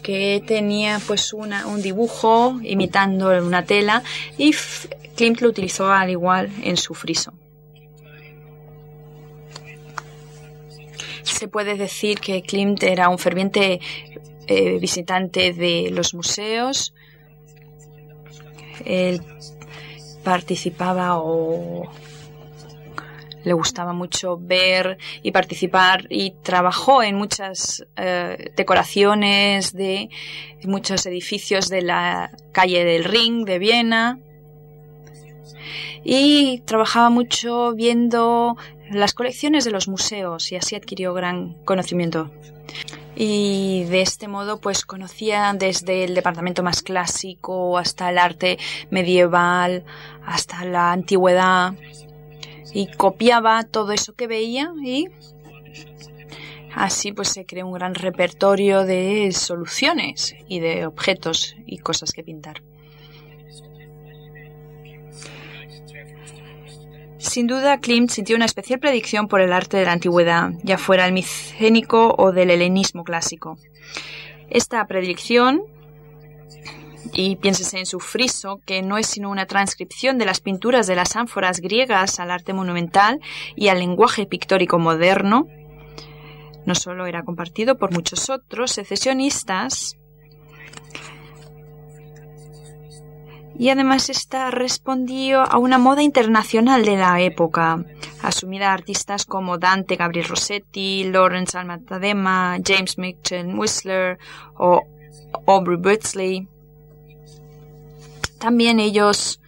que tenía pues una, un dibujo imitando una tela y Klimt lo utilizó al igual en su friso. Se puede decir que Klimt era un ferviente eh, visitante de los museos. Él participaba o le gustaba mucho ver y participar y trabajó en muchas eh, decoraciones de muchos edificios de la calle del Ring de Viena y trabajaba mucho viendo las colecciones de los museos y así adquirió gran conocimiento. Y de este modo pues conocía desde el departamento más clásico hasta el arte medieval, hasta la antigüedad y copiaba todo eso que veía y así pues se creó un gran repertorio de soluciones y de objetos y cosas que pintar. Sin duda, Klimt sintió una especial predicción por el arte de la antigüedad, ya fuera el micénico o del helenismo clásico. Esta predicción y piénsese en su friso, que no es sino una transcripción de las pinturas de las ánforas griegas al arte monumental y al lenguaje pictórico moderno. No solo era compartido por muchos otros secesionistas, y además está respondió a una moda internacional de la época, asumida artistas como Dante Gabriel Rossetti, Lawrence Almatadema, James Mitchell Whistler o Aubrey Beardsley. También ellos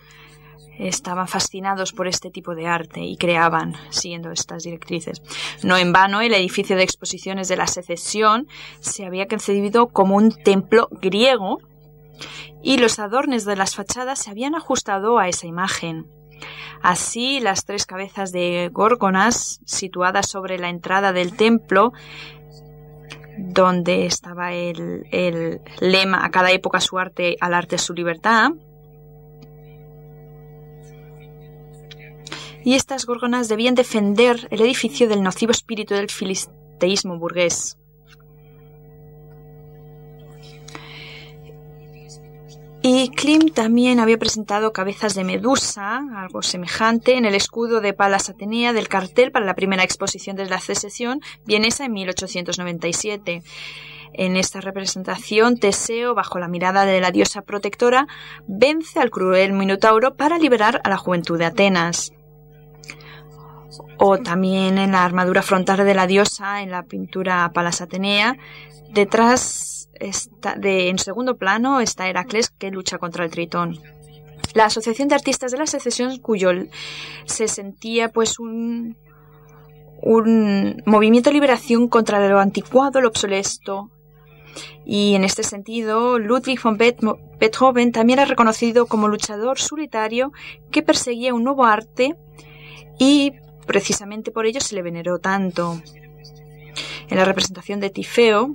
estaban fascinados por este tipo de arte y creaban siguiendo estas directrices. No en vano, el edificio de exposiciones de la secesión se había concebido como un templo griego y los adornes de las fachadas se habían ajustado a esa imagen. Así, las tres cabezas de górgonas situadas sobre la entrada del templo donde estaba el, el, lema a cada época su arte, al arte su libertad, y estas gorgonas debían defender el edificio del nocivo espíritu del filisteísmo burgués. Y Klim también había presentado cabezas de medusa, algo semejante, en el escudo de Palas Atenea del cartel para la primera exposición de la secesión vienesa en 1897. En esta representación, Teseo, bajo la mirada de la diosa protectora, vence al cruel Minotauro para liberar a la juventud de Atenas o también en la armadura frontal de la diosa en la pintura Palas Atenea. Detrás, en segundo plano, está Heracles que lucha contra el Tritón. La Asociación de Artistas de la Secesión, cuyo se sentía pues un, un movimiento de liberación contra lo anticuado, lo obsoleto. Y en este sentido, Ludwig von Beethoven también era reconocido como luchador solitario que perseguía un nuevo arte y Precisamente por ello se le veneró tanto. En la representación de Tifeo,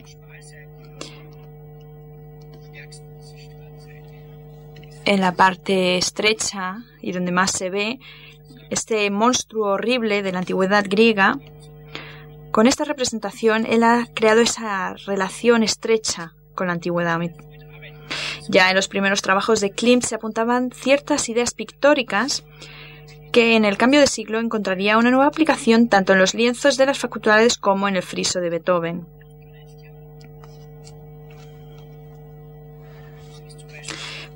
en la parte estrecha y donde más se ve este monstruo horrible de la antigüedad griega, con esta representación él ha creado esa relación estrecha con la antigüedad. Ya en los primeros trabajos de Klimt se apuntaban ciertas ideas pictóricas que en el cambio de siglo encontraría una nueva aplicación tanto en los lienzos de las facultades como en el friso de Beethoven.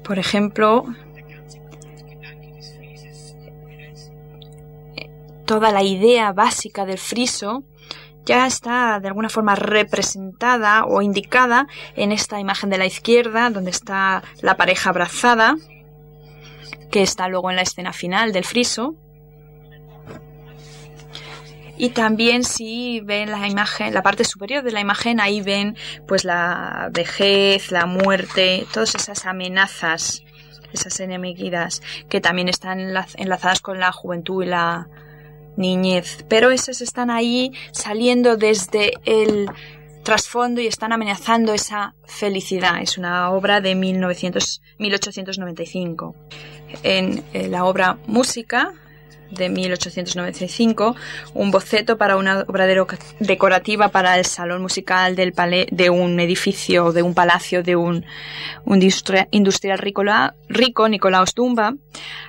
Por ejemplo, toda la idea básica del friso ya está de alguna forma representada o indicada en esta imagen de la izquierda, donde está la pareja abrazada, que está luego en la escena final del friso. Y también si ven la imagen, la parte superior de la imagen, ahí ven pues la vejez, la muerte, todas esas amenazas, esas enemiguidades que también están enlazadas con la juventud y la niñez. Pero esas están ahí saliendo desde el trasfondo y están amenazando esa felicidad. Es una obra de 1900, 1895. En la obra Música, de 1895, un boceto para una obra decorativa para el salón musical del de un edificio, de un palacio de un, industrial rico, rico, Nicolaus Dumba.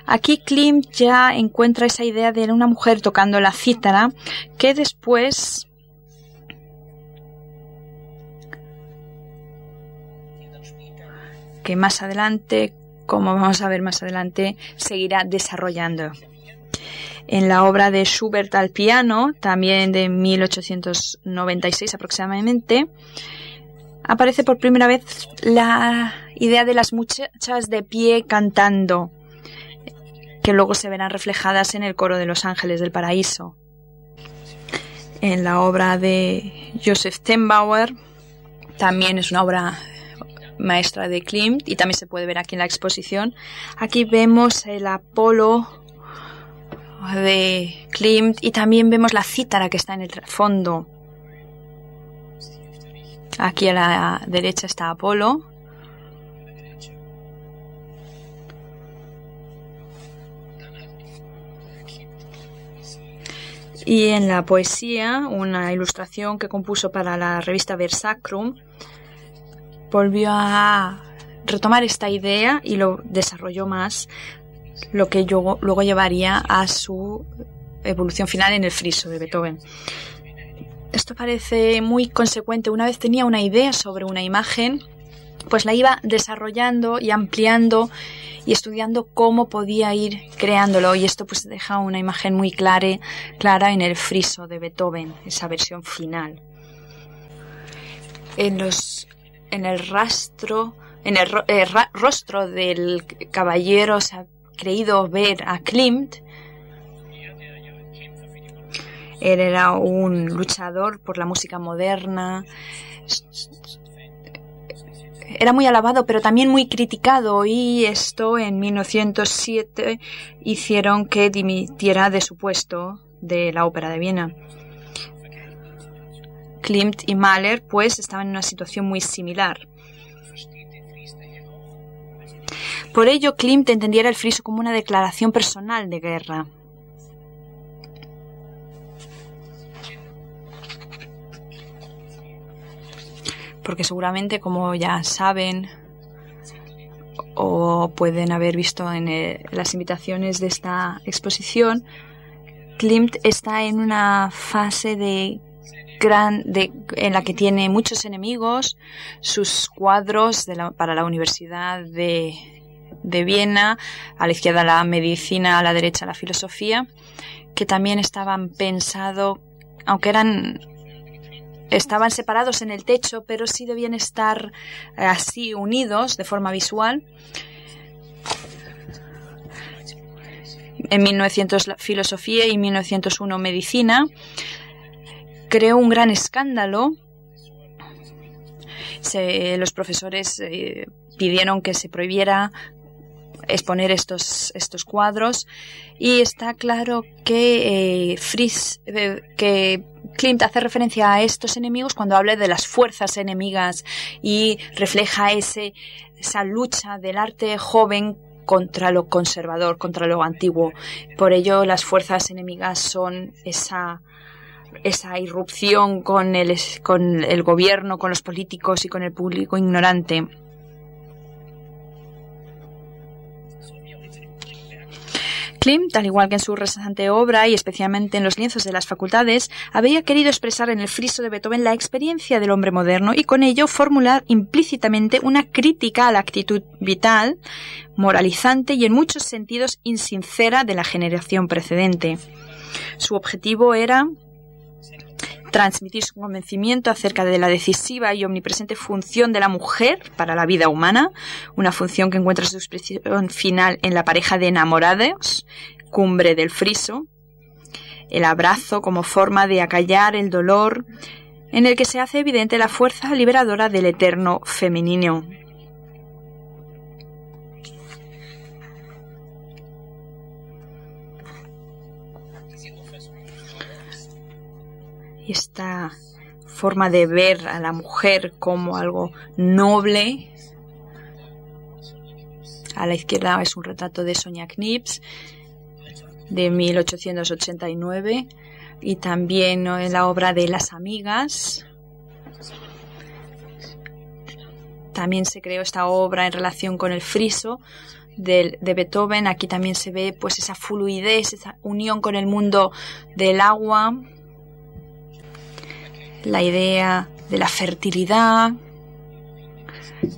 Aquí Klimt ya encuentra esa idea de una mujer tocando la cítara que después que más adelante, como vamos a ver más adelante, seguirá desarrollando en la obra de Schubert al piano, también de 1896 aproximadamente, aparece por primera vez la idea de las muchachas de pie cantando, que luego se verán reflejadas en el coro de los ángeles del paraíso. En la obra de Joseph Tembauer, también es una obra maestra de Klimt y también se puede ver aquí en la exposición. Aquí vemos el Apolo de Klimt y también vemos la cítara que está en el fondo. Aquí a la derecha está Apolo. Y en la poesía, una ilustración que compuso para la revista Versacrum, volvió a retomar esta idea y lo desarrolló más lo que luego llevaría a su evolución final en el friso de Beethoven. Esto parece muy consecuente. Una vez tenía una idea sobre una imagen, pues la iba desarrollando y ampliando y estudiando cómo podía ir creándolo y esto pues deja una imagen muy clara, clara en el friso de Beethoven, esa versión final. En los en el rastro, en el eh, rostro del caballero creído ver a Klimt. Él era un luchador por la música moderna. Era muy alabado, pero también muy criticado y esto en 1907 hicieron que dimitiera de su puesto de la Ópera de Viena. Klimt y Mahler pues estaban en una situación muy similar. Por ello, Klimt entendiera el friso como una declaración personal de guerra. Porque seguramente, como ya saben o pueden haber visto en eh, las invitaciones de esta exposición, Klimt está en una fase de gran, en la que tiene muchos enemigos, sus cuadros para la Universidad de de Viena, a la izquierda la medicina, a la derecha la filosofía, que también estaban pensados, aunque eran estaban separados en el techo, pero sí debían estar eh, así unidos de forma visual. En 1900 filosofía y 1901 medicina creó un gran escándalo. los profesores eh, pidieron que se prohibiera exponer estos, estos cuadros y está claro que, eh, eh, que Klimt hace referencia a estos enemigos cuando habla de las fuerzas enemigas y refleja ese, esa lucha del arte joven contra lo conservador, contra lo antiguo. Por ello, las fuerzas enemigas son esa esa irrupción con el, con el gobierno, con los políticos y con el público ignorante. Klimt, al igual que en su resante obra y especialmente en los lienzos de las facultades, había querido expresar en el friso de Beethoven la experiencia del hombre moderno y con ello formular implícitamente una crítica a la actitud vital, moralizante y en muchos sentidos insincera de la generación precedente. Su objetivo era transmitir su convencimiento acerca de la decisiva y omnipresente función de la mujer para la vida humana, una función que encuentra su expresión final en la pareja de enamorados, cumbre del friso, el abrazo como forma de acallar el dolor, en el que se hace evidente la fuerza liberadora del eterno femenino. Esta forma de ver a la mujer como algo noble. A la izquierda es un retrato de Sonia Knips de 1889 y también en la obra de Las Amigas. También se creó esta obra en relación con el friso de, de, Beethoven. Aquí también se ve pues esa fluidez, esa unión con el mundo del agua la idea de la fertilidad,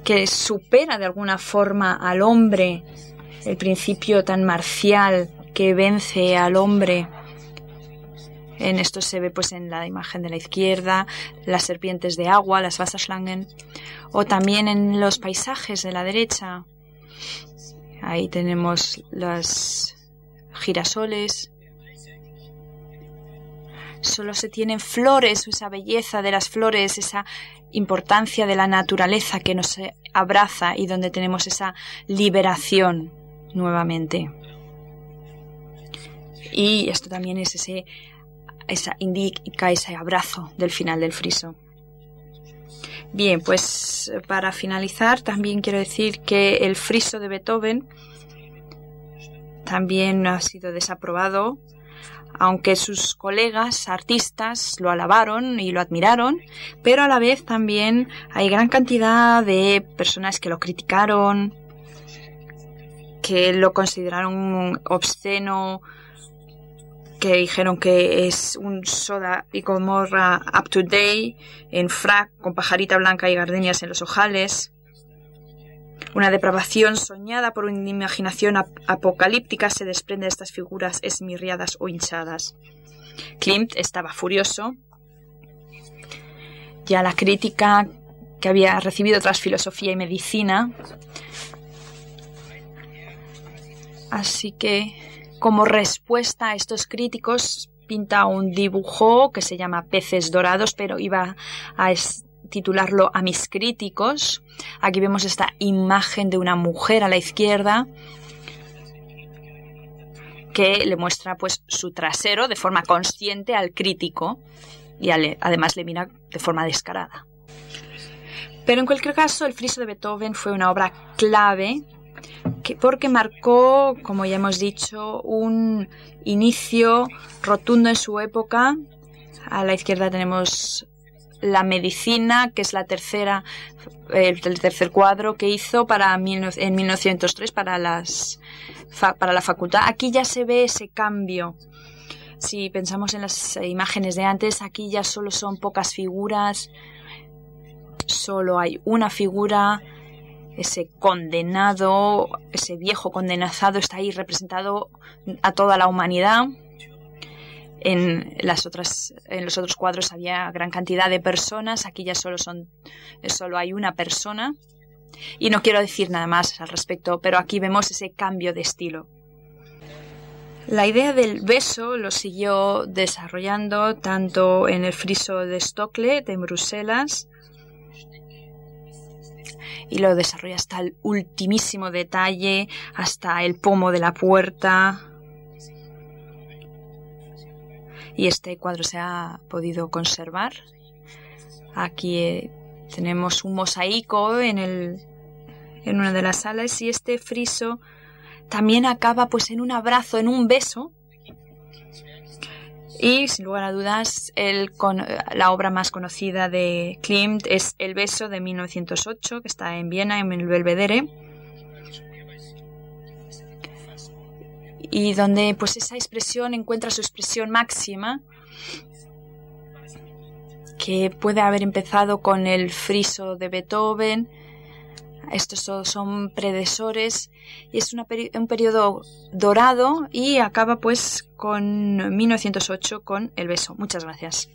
que supera de alguna forma al hombre, el principio tan marcial que vence al hombre. En esto se ve pues en la imagen de la izquierda, las serpientes de agua, las Wasserschlangen, o también en los paisajes de la derecha. Ahí tenemos los girasoles, solo se tienen flores, esa belleza de las flores, esa importancia de la naturaleza que nos abraza y donde tenemos esa liberación nuevamente. Y esto también es ese, indica ese abrazo del final del friso. Bien, pues para finalizar también quiero decir que el friso de Beethoven también ha sido desaprobado aunque sus colegas artistas lo alabaron y lo admiraron, pero a la vez también hay gran cantidad de personas que lo criticaron, que lo consideraron obsceno, que dijeron que es un soda y comorra up to date en frac con pajarita blanca y gardenias en los ojales una depravación soñada por una imaginación apocalíptica se desprende de estas figuras esmirriadas o hinchadas. Klimt estaba furioso. Ya la crítica que había recibido tras filosofía y medicina. Así que, como respuesta a estos críticos, pinta un dibujo que se llama Peces Dorados, pero iba a titularlo a mis críticos. Aquí vemos esta imagen de una mujer a la izquierda que le muestra pues su trasero de forma consciente al crítico y además le mira de forma descarada. Pero en cualquier caso, el friso de Beethoven fue una obra clave porque marcó, como ya hemos dicho, un inicio rotundo en su época. A la izquierda tenemos la medicina, que es la tercera, el, tercer cuadro que hizo para en 1903 para las para la facultad. Aquí ya se ve ese cambio. Si pensamos en las imágenes de antes, aquí ya solo son pocas figuras, solo hay una figura, ese condenado, ese viejo condenazado está ahí representado a toda la humanidad. En, los otros cuadros había gran cantidad de personas, aquí ya solo, son, solo hay una persona. Y no quiero decir nada más al respecto, pero aquí vemos ese cambio de estilo. La idea del beso lo siguió desarrollando tanto en el friso de Stocklet en Bruselas y lo desarrolla hasta el ultimísimo detalle, hasta el pomo de la puerta, y este cuadro se ha podido conservar. Aquí eh, tenemos un mosaico en, el, en una de las salas y este friso también acaba pues en un abrazo, en un beso. Y sin lugar a dudas, el, con, la obra más conocida de Klimt es El beso de 1908, que está en Viena, en el Belvedere. Y donde pues esa expresión encuentra su expresión máxima que puede haber empezado con el friso de Beethoven, estos son predecesores y es un periodo dorado y acaba pues con 1908 con el beso. Muchas gracias.